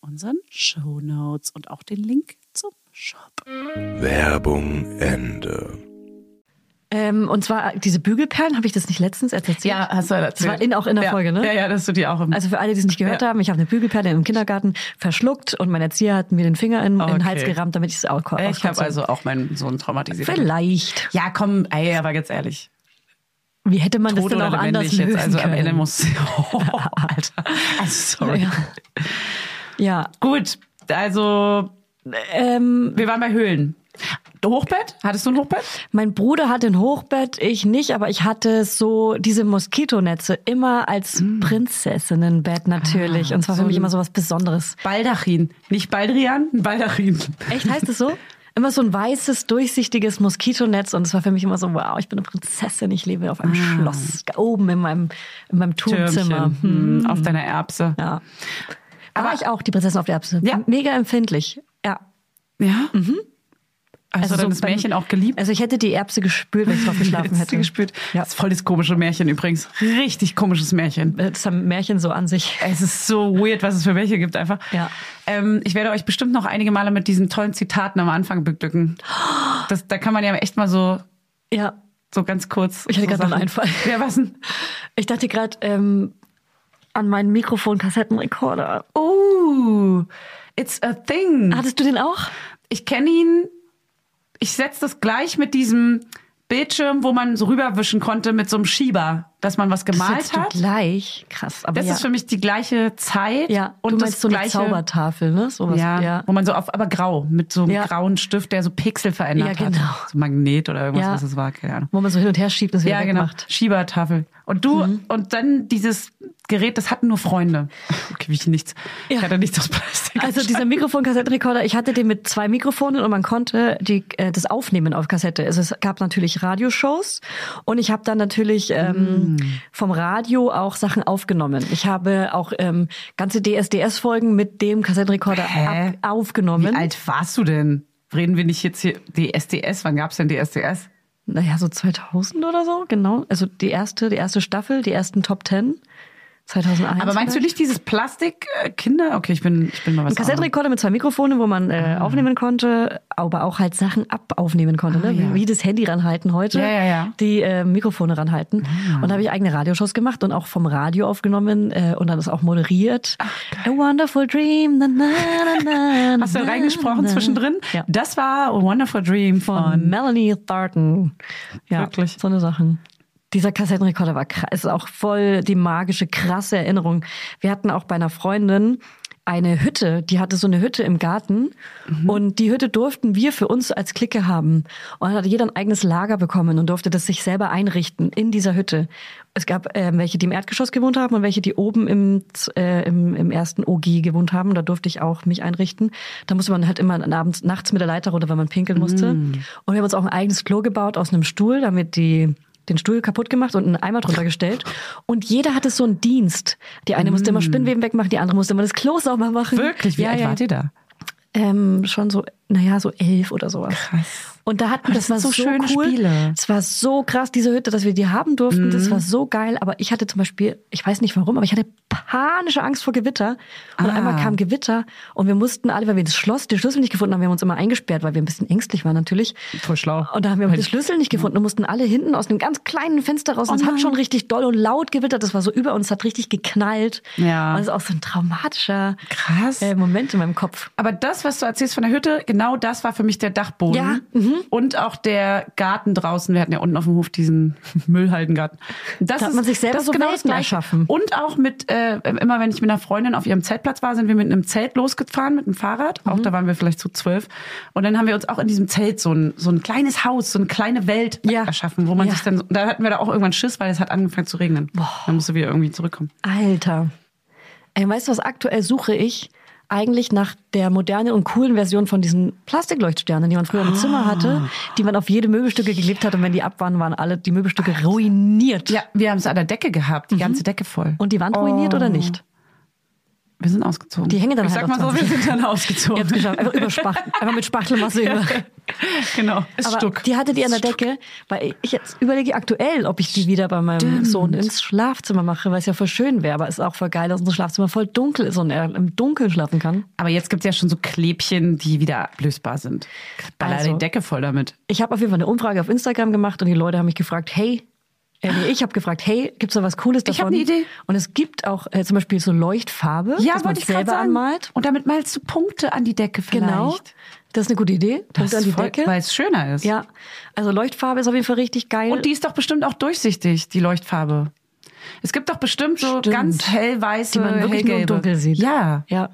unseren Show Notes und auch den Link zum Shop. Werbung Ende. Ähm, und zwar diese Bügelperlen, habe ich das nicht letztens erzählt? Ja, hast du erzählt. Das war in, auch in der ja. Folge, ne? Ja, ja, dass du die auch im Also für alle, die es nicht gehört Ja. haben, ich habe eine Bügelperle im Kindergarten verschluckt und mein Erzieher hat mir den Finger in, in den Hals Okay. gerammt, damit ich es auch Ich habe also auch meinen Sohn traumatisiert. Vielleicht. Ja, komm, ey, aber ganz ehrlich. Wie hätte man Tot das denn oder auch anders lösen jetzt. Also am können? Ende muss. Oh, Alter. Also, sorry. ja. Ja. Gut, also Ähm, wir waren bei Höhlen. Hochbett? Hattest du ein Hochbett? Mein Bruder hatte ein Hochbett, ich nicht, aber ich hatte so diese Moskitonetze immer als Prinzessinnenbett natürlich. Und zwar für mich immer so was Besonderes. Baldachin. Nicht Baldrian, Baldachin. Echt, heißt es so? Immer so ein weißes, durchsichtiges Moskitonetz und es war für mich immer so, wow, ich bin eine Prinzessin, ich lebe auf einem Schloss, oben in meinem, in meinem Turmzimmer. Hm, Auf deiner Erbse. Ja. Aber ich auch, die Prinzessin auf der Erbse. Ja. Mega empfindlich. Ja. Ja? Also, Also dann so das Märchen auch geliebt? Also ich hätte die Erbse gespürt, wenn ich drauf geschlafen Hättest du hätte. gespürt? Ja. Das ist voll das komische Märchen übrigens. Richtig komisches Märchen. Das haben Märchen so an sich. Es ist so weird, was es für Märchen gibt einfach. Ja. Ähm, ich werde euch bestimmt noch einige Male mit diesen tollen Zitaten am Anfang beglücken. Das, da kann man ja echt mal so, Ja. so ganz kurz. Ich hatte so gerade einen Einfall. Ja, was denn? Ich dachte gerade ähm, an meinen Mikrofon-Kassettenrekorder. Oh, it's a thing. Hattest du den auch? Ich kenne ihn. Ich setze das gleich mit diesem Bildschirm, wo man so rüberwischen konnte mit so einem Schieber, dass man was Das gemalt du hat. gleich. Krass. Aber Das ja. ist für mich die gleiche Zeit. ja, und du das meinst so eine gleiche, Zaubertafel, ne? Sowas, Ja, ja. wo man so auf, aber grau, mit so einem Ja. grauen Stift, der so Pixel verändert Ja, genau. hat. So Magnet oder irgendwas, was es war, keine Ahnung. Wo man so hin und her schiebt es wieder Ja, genau. Schiebertafel. Und du, und dann dieses Gerät, das hatten nur Freunde. Okay, wie ich nichts. Ich Ja. hatte nichts aus Plastik. Also dieser Mikrofon-Kassettenrekorder, ich hatte den mit zwei Mikrofonen und man konnte die, äh, das aufnehmen auf Kassette. Also es gab natürlich Radioshows und ich habe dann natürlich ähm, vom Radio auch Sachen aufgenommen. Ich habe auch ähm, ganze DSDS-Folgen mit dem Kassettenrekorder ab, aufgenommen. Wie alt warst du denn? Reden wir nicht jetzt hier DSDS? Wann gab's denn DSDS? Naja, so 2000 oder so, genau. Also die erste, die erste Staffel, die ersten Top Ten. 2001. Aber meinst du vielleicht? nicht dieses Plastik äh, Kinder? Okay, ich bin ich bin mal was Ein Kassettenrekorder mit zwei Mikrofonen, wo man Ah. äh, aufnehmen konnte, aber auch halt Sachen ab aufnehmen konnte, ne? Ah, ja. wie, wie das Handy ranhalten heute, Ja, ja, ja. die äh, Mikrofone ranhalten. Und da habe ich eigene Radioshows gemacht und auch vom Radio aufgenommen äh, und dann das auch moderiert. A wonderful dream. Na, na, na, na, Hast du reingesprochen na. zwischendrin? Ja. Das war A Wonderful Dream Von von. Melanie Thornton. Ja, Wirklich? so eine Sachen. Dieser Kassettenrekorder war krass, ist auch voll die magische, krasse Erinnerung. Wir hatten auch bei einer Freundin eine Hütte, die hatte so eine Hütte im Garten und die Hütte durften wir für uns als Clique haben. Und dann hat jeder ein eigenes Lager bekommen und durfte das sich selber einrichten in dieser Hütte. Es gab äh, welche, die im Erdgeschoss gewohnt haben und welche, die oben im, äh, im, im ersten OG gewohnt haben. Da durfte ich auch mich einrichten. Da musste man halt immer abends, nachts mit der Leiter runter, weil man pinkeln musste. Und wir haben uns auch ein eigenes Klo gebaut aus einem Stuhl, damit die den Stuhl kaputt gemacht und einen Eimer drunter gestellt. Und jeder hatte so einen Dienst. Die eine musste immer Spinnweben wegmachen, die andere musste immer das Klo sauber machen. Wirklich? Wie ja, alt ja. wart ihr da? Ähm, schon so, naja, so elf oder sowas. Krass. Und da hatten, Ah, das, das so, so schöne cool. Spiele. Mhm. Es war so krass, diese Hütte, dass wir die haben durften. Das war so geil. Aber ich hatte zum Beispiel, ich weiß nicht warum, aber ich hatte panische Angst vor Gewitter. Und Ah. einmal kam Gewitter und wir mussten alle, weil wir das Schloss, den Schlüssel nicht gefunden haben, wir haben uns immer eingesperrt, weil wir ein bisschen ängstlich waren natürlich. Voll schlau. Und da haben wir den Schlüssel nicht gefunden und mussten alle hinten aus einem ganz kleinen Fenster raus. Und es hat schon richtig doll und laut gewittert. Das war so über uns, hat richtig geknallt. Ja. Und das ist auch so ein traumatischer Krass. äh, Moment in meinem Kopf. Aber das, was du erzählst von der Hütte, genau das war für mich der Dachboden. Ja, mhm. Und auch der Garten draußen. Wir hatten ja unten auf dem Hof diesen Müllhaldengarten. Das Da hat man sich selber so genau Welten das Gleiche. erschaffen. Und auch mit, äh, immer wenn ich mit einer Freundin auf ihrem Zeltplatz war, sind wir mit einem Zelt losgefahren, mit einem Fahrrad. Mhm. Auch da waren wir vielleicht so zwölf. Und dann haben wir uns auch in diesem Zelt so ein, so ein kleines Haus, so eine kleine Welt Ja. erschaffen, wo man Ja. sich dann, da hatten wir da auch irgendwann Schiss, weil es hat angefangen zu regnen. Dann musste wieder irgendwie zurückkommen. Alter. Ey, weißt du was, aktuell suche ich eigentlich nach der modernen und coolen Version von diesen Plastikleuchtsternen, die man früher im Zimmer hatte, die man auf jede Möbelstücke geklebt hat und wenn die ab waren, waren alle die Möbelstücke ruiniert. Ja, wir haben es an der Decke gehabt, die ganze Decke voll. Mhm. Und die Wand ruiniert oder nicht? Wir sind ausgezogen. Die hängen dann Ich halt sag mal so, wir 20. sind dann ausgezogen. Ihr habt's geschafft. Einfach über Spachtel, einfach mit Spachtelmasse über. genau. Ist Aber Stuck. die hatte die an der Decke, weil ich jetzt überlege aktuell, ob ich die wieder bei meinem Sohn ins Schlafzimmer mache, weil es ja voll schön wäre, aber es ist auch voll geil, dass unser Schlafzimmer voll dunkel ist und er im Dunkeln schlafen kann. Aber jetzt gibt's ja schon so Klebchen, die wieder ablösbar sind. Baller Also- die Decke voll damit. Ich habe auf jeden Fall eine Umfrage auf Instagram gemacht und die Leute haben mich gefragt, hey, äh, ich habe gefragt, hey, gibt's da was Cooles davon? Ich hab eine Idee. Und es gibt auch äh, zum Beispiel so Leuchtfarbe, dass man selber anmalt. Und damit malst du Punkte an die Decke vielleicht. Genau. Das ist eine gute Idee. Das an die voll, Decke. Weil es schöner ist. Ja, also Leuchtfarbe ist auf jeden Fall richtig geil. Und die ist doch bestimmt auch durchsichtig, die Leuchtfarbe. Es gibt doch bestimmt so Stimmt. ganz hellweiße, die man wirklich nur hellgelbe. Dunkeln sieht. Ja. Ja.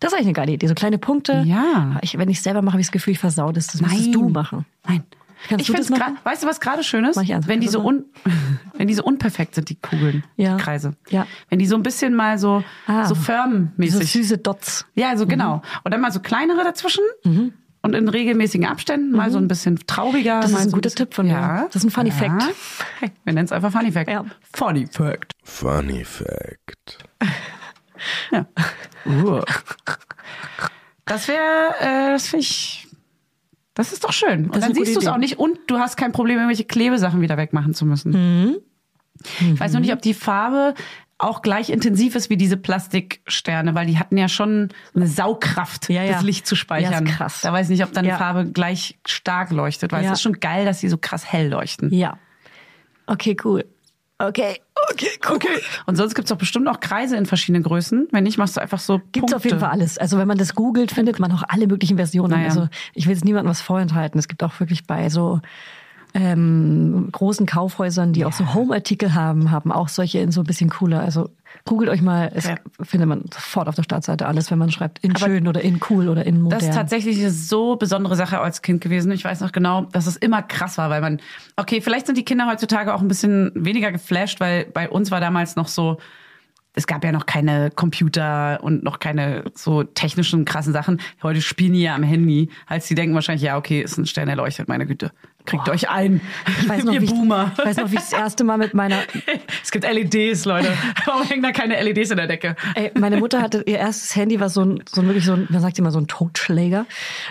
Das ist eigentlich eine geile Idee. So kleine Punkte. Ja. Ich, wenn ich selber mache, habe ich das Gefühl, ich versau das. Das müsstest du machen. Nein. Kannst ich finde es machen? Weißt du, was gerade schön ist? Mach. Wenn die, so un, wenn die so unperfekt sind, die Kugeln, Ja. die Kreise. Ja. Wenn die so ein bisschen mal so, Ah. so So firmmäßig. süße Dots. Ja, also genau. Und dann mal so kleinere dazwischen. Und in regelmäßigen Abständen mal so ein bisschen trauriger. Das ist mal ein so guter bisschen- Tipp von mir. ja. Das ist ein Funny ja. Fact. Hey, wir nennen es einfach Funny Fact. Ja. Funny Fact. Funny Fact. Ja. Uh. Das wäre, äh, das finde ich, das ist doch schön. Und dann siehst du es auch nicht und du hast kein Problem, irgendwelche Klebesachen wieder wegmachen zu müssen. Mhm. Ich weiß noch nicht, ob die Farbe auch gleich intensiv ist wie diese Plastiksterne, weil die hatten ja schon eine Saugkraft, Ja, ja. das Licht zu speichern. Ja, ist krass. Da weiß ich nicht, ob dann Ja. die Farbe gleich stark leuchtet, weil Ja. es ist schon geil, dass sie so krass hell leuchten. Ja. Okay, cool. Okay, okay, cool. Okay. Und sonst gibt's doch bestimmt auch Kreise in verschiedenen Größen. Wenn nicht, machst du einfach so Gibt's Punkte. auf jeden Fall alles. Also wenn man das googelt, findet man auch alle möglichen Versionen. Naja. Also ich will jetzt niemandem was vorenthalten. Es gibt auch wirklich bei so ähm, großen Kaufhäusern, die auch so Home-Artikel haben, haben auch solche in so ein bisschen cooler. Also googelt euch mal, es Ja. findet man sofort auf der Startseite alles, wenn man schreibt in schön oder in cool oder in modern. Das ist tatsächlich eine so besondere Sache als Kind gewesen. Ich weiß noch genau, dass es immer krass war, weil man, okay, vielleicht sind die Kinder heutzutage auch ein bisschen weniger geflasht, weil bei uns war damals noch so, es gab ja noch keine Computer und noch keine so technischen krassen Sachen. Heute spielen die ja am Handy, als die denken wahrscheinlich, ja, okay, ist ein Stern erleuchtet, meine Güte. Kriegt euch ein. ich weiß noch, ihr wie ich, Boomer. ich weiß noch, wie ich das erste Mal mit meiner es gibt LEDs, Leute. Warum hängen da keine LEDs in der Decke? Ey, meine Mutter hatte ihr erstes Handy war so ein, so ein wirklich so ein, man sagt immer so ein Totschläger.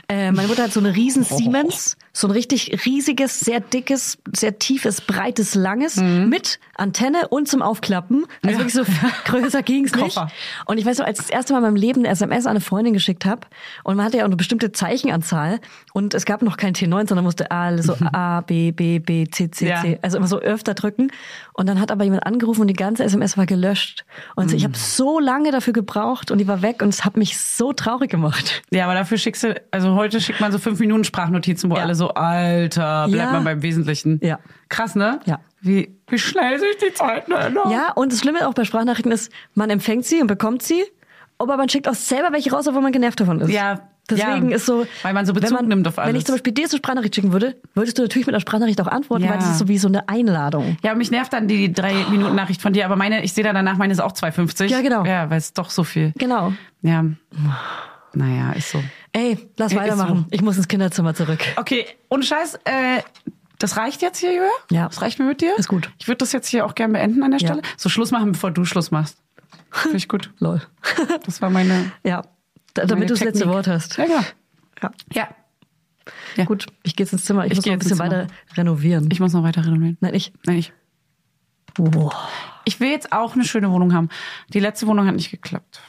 Äh, meine Mutter hat so eine riesen Siemens, so ein richtig riesiges, sehr dickes, sehr tiefes, breites, langes mit Antenne und zum Aufklappen. Also wirklich so größer ging's nicht. Und ich weiß noch, als ich das erste Mal in meinem Leben eine SMS an eine Freundin geschickt habe und man hatte ja auch eine bestimmte Zeichenanzahl und es gab noch kein T9, sondern musste A, so A, B, B, B, C, C, Ja. C. Also immer so öfter drücken. Und dann hat aber jemand angerufen und die ganze SMS war gelöscht. Und ich habe so lange dafür gebraucht und die war weg und es hat mich so traurig gemacht. Ja, aber dafür schickst du, also heute schickt man so fünf Minuten Sprachnotizen, wo Ja. alle so, Alter, bleibt Ja. man beim Wesentlichen. Ja. Krass, ne? Ja. Wie, wie schnell sich die Zeiten ändern. Ja, und das Schlimme auch bei Sprachnachrichten ist, man empfängt sie und bekommt sie, aber man schickt auch selber welche raus, obwohl man genervt davon ist. Ja, Deswegen ja. ist so, Weil man so Bezug wenn man, nimmt auf Wenn alles. ich zum Beispiel dir so Sprachnachricht schicken würde, würdest du natürlich mit einer Sprachnachricht auch antworten, Ja. weil das ist so wie so eine Einladung. Ja, mich nervt dann die drei Minuten Nachricht von dir, aber meine, ich sehe da danach, meine ist auch 2,50. Ja, genau. Ja, weil es doch so viel. Genau. Ja. Naja, ist so. Ey, lass Ist weitermachen. so. Ich muss ins Kinderzimmer zurück. Okay, und Scheiß, äh, das reicht jetzt hier, Julia? Ja. Das reicht mir mit dir? Ist gut. Ich würde das jetzt hier auch gerne beenden an der Ja. Stelle. So Schluss machen, bevor du Schluss machst. Finde ich gut. Lol. Das war meine. ja. Da, damit du das letzte. Wort hast. Ja, genau. Ja. Ja. Ja. Gut, ich gehe jetzt ins Zimmer. Ich, Ich muss noch ein bisschen weiter renovieren. Ich muss noch weiter renovieren. Nein, ich. Nein, ich. Boah. Ich will jetzt auch eine schöne Wohnung haben. Die letzte Wohnung hat nicht geklappt.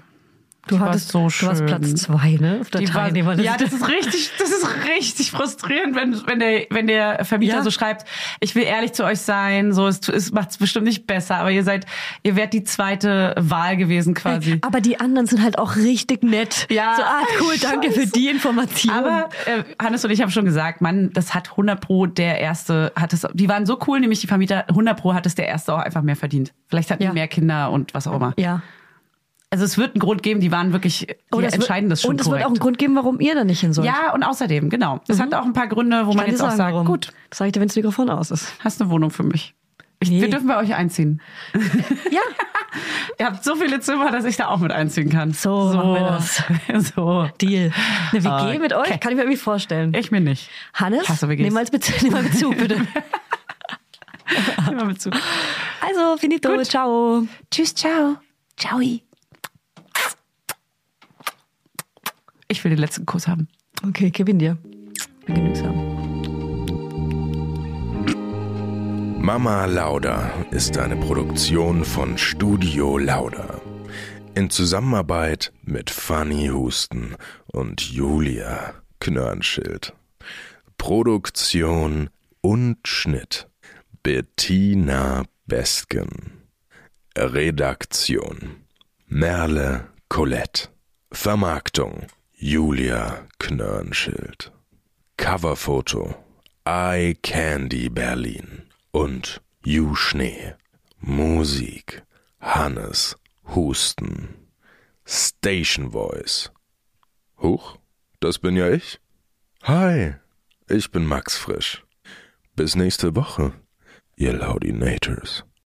Du Die hattest so Du warst schön. Platz zwei, ne? Auf der Teilnehmerliste. ja, das ist richtig, das ist richtig frustrierend, wenn, wenn der, wenn der Vermieter Ja. so schreibt, ich will ehrlich zu euch sein, so, es, es macht es bestimmt nicht besser, aber ihr seid, ihr wärt die zweite Wahl gewesen quasi. Aber die anderen sind halt auch richtig nett. Ja. So, ah, cool, danke für die Information. Aber äh, Hannes und ich haben schon gesagt, Mann, das hat 100 pro der erste hat es. Die waren so cool, nämlich die Vermieter 100 pro hat es der erste auch einfach mehr verdient. Vielleicht hatten Ja. die mehr Kinder und was auch immer. ja. Also es wird einen Grund geben. Die waren wirklich, die Und es entscheiden wird, das schon Und es korrekt. wird auch einen Grund geben, warum ihr da nicht hin sollt. ja, und außerdem, genau. Es hat auch ein paar Gründe, wo man jetzt auch sagen, sagt, warum. gut, Das sage ich dir, wenn das Mikrofon aus ist. hast eine Wohnung für mich. Ich, Nee. Wir dürfen bei euch einziehen. Ja. Ihr habt so viele Zimmer, dass ich da auch mit einziehen kann. So machen wir das. so. Deal. Eine WG Okay. mit euch? Kann ich mir irgendwie vorstellen. Ich mir nicht. Hannes, hasse WGs. nimm mal, Bezug, nimm mal Bezug, bitte. Immer mit zu. Also, finito, Gut. ciao. Tschüss, ciao. Ciao. Ich will den letzten Kuss haben. Okay, ihn dir. Bin genügsam. Mama Lauda ist eine Produktion von Studio Lauda. In Zusammenarbeit mit Fanny Husten und Julia Knörnschild. Produktion und Schnitt Bettina Besken. Redaktion Merle Colette. Vermarktung Julia Knörnschild. Coverfoto Eye Candy Berlin und You Schnee. Musik Hannes Husten. Station Voice Huch, das bin ja ich. Hi, ich bin Max Frisch. Bis nächste Woche, ihr Laudinators.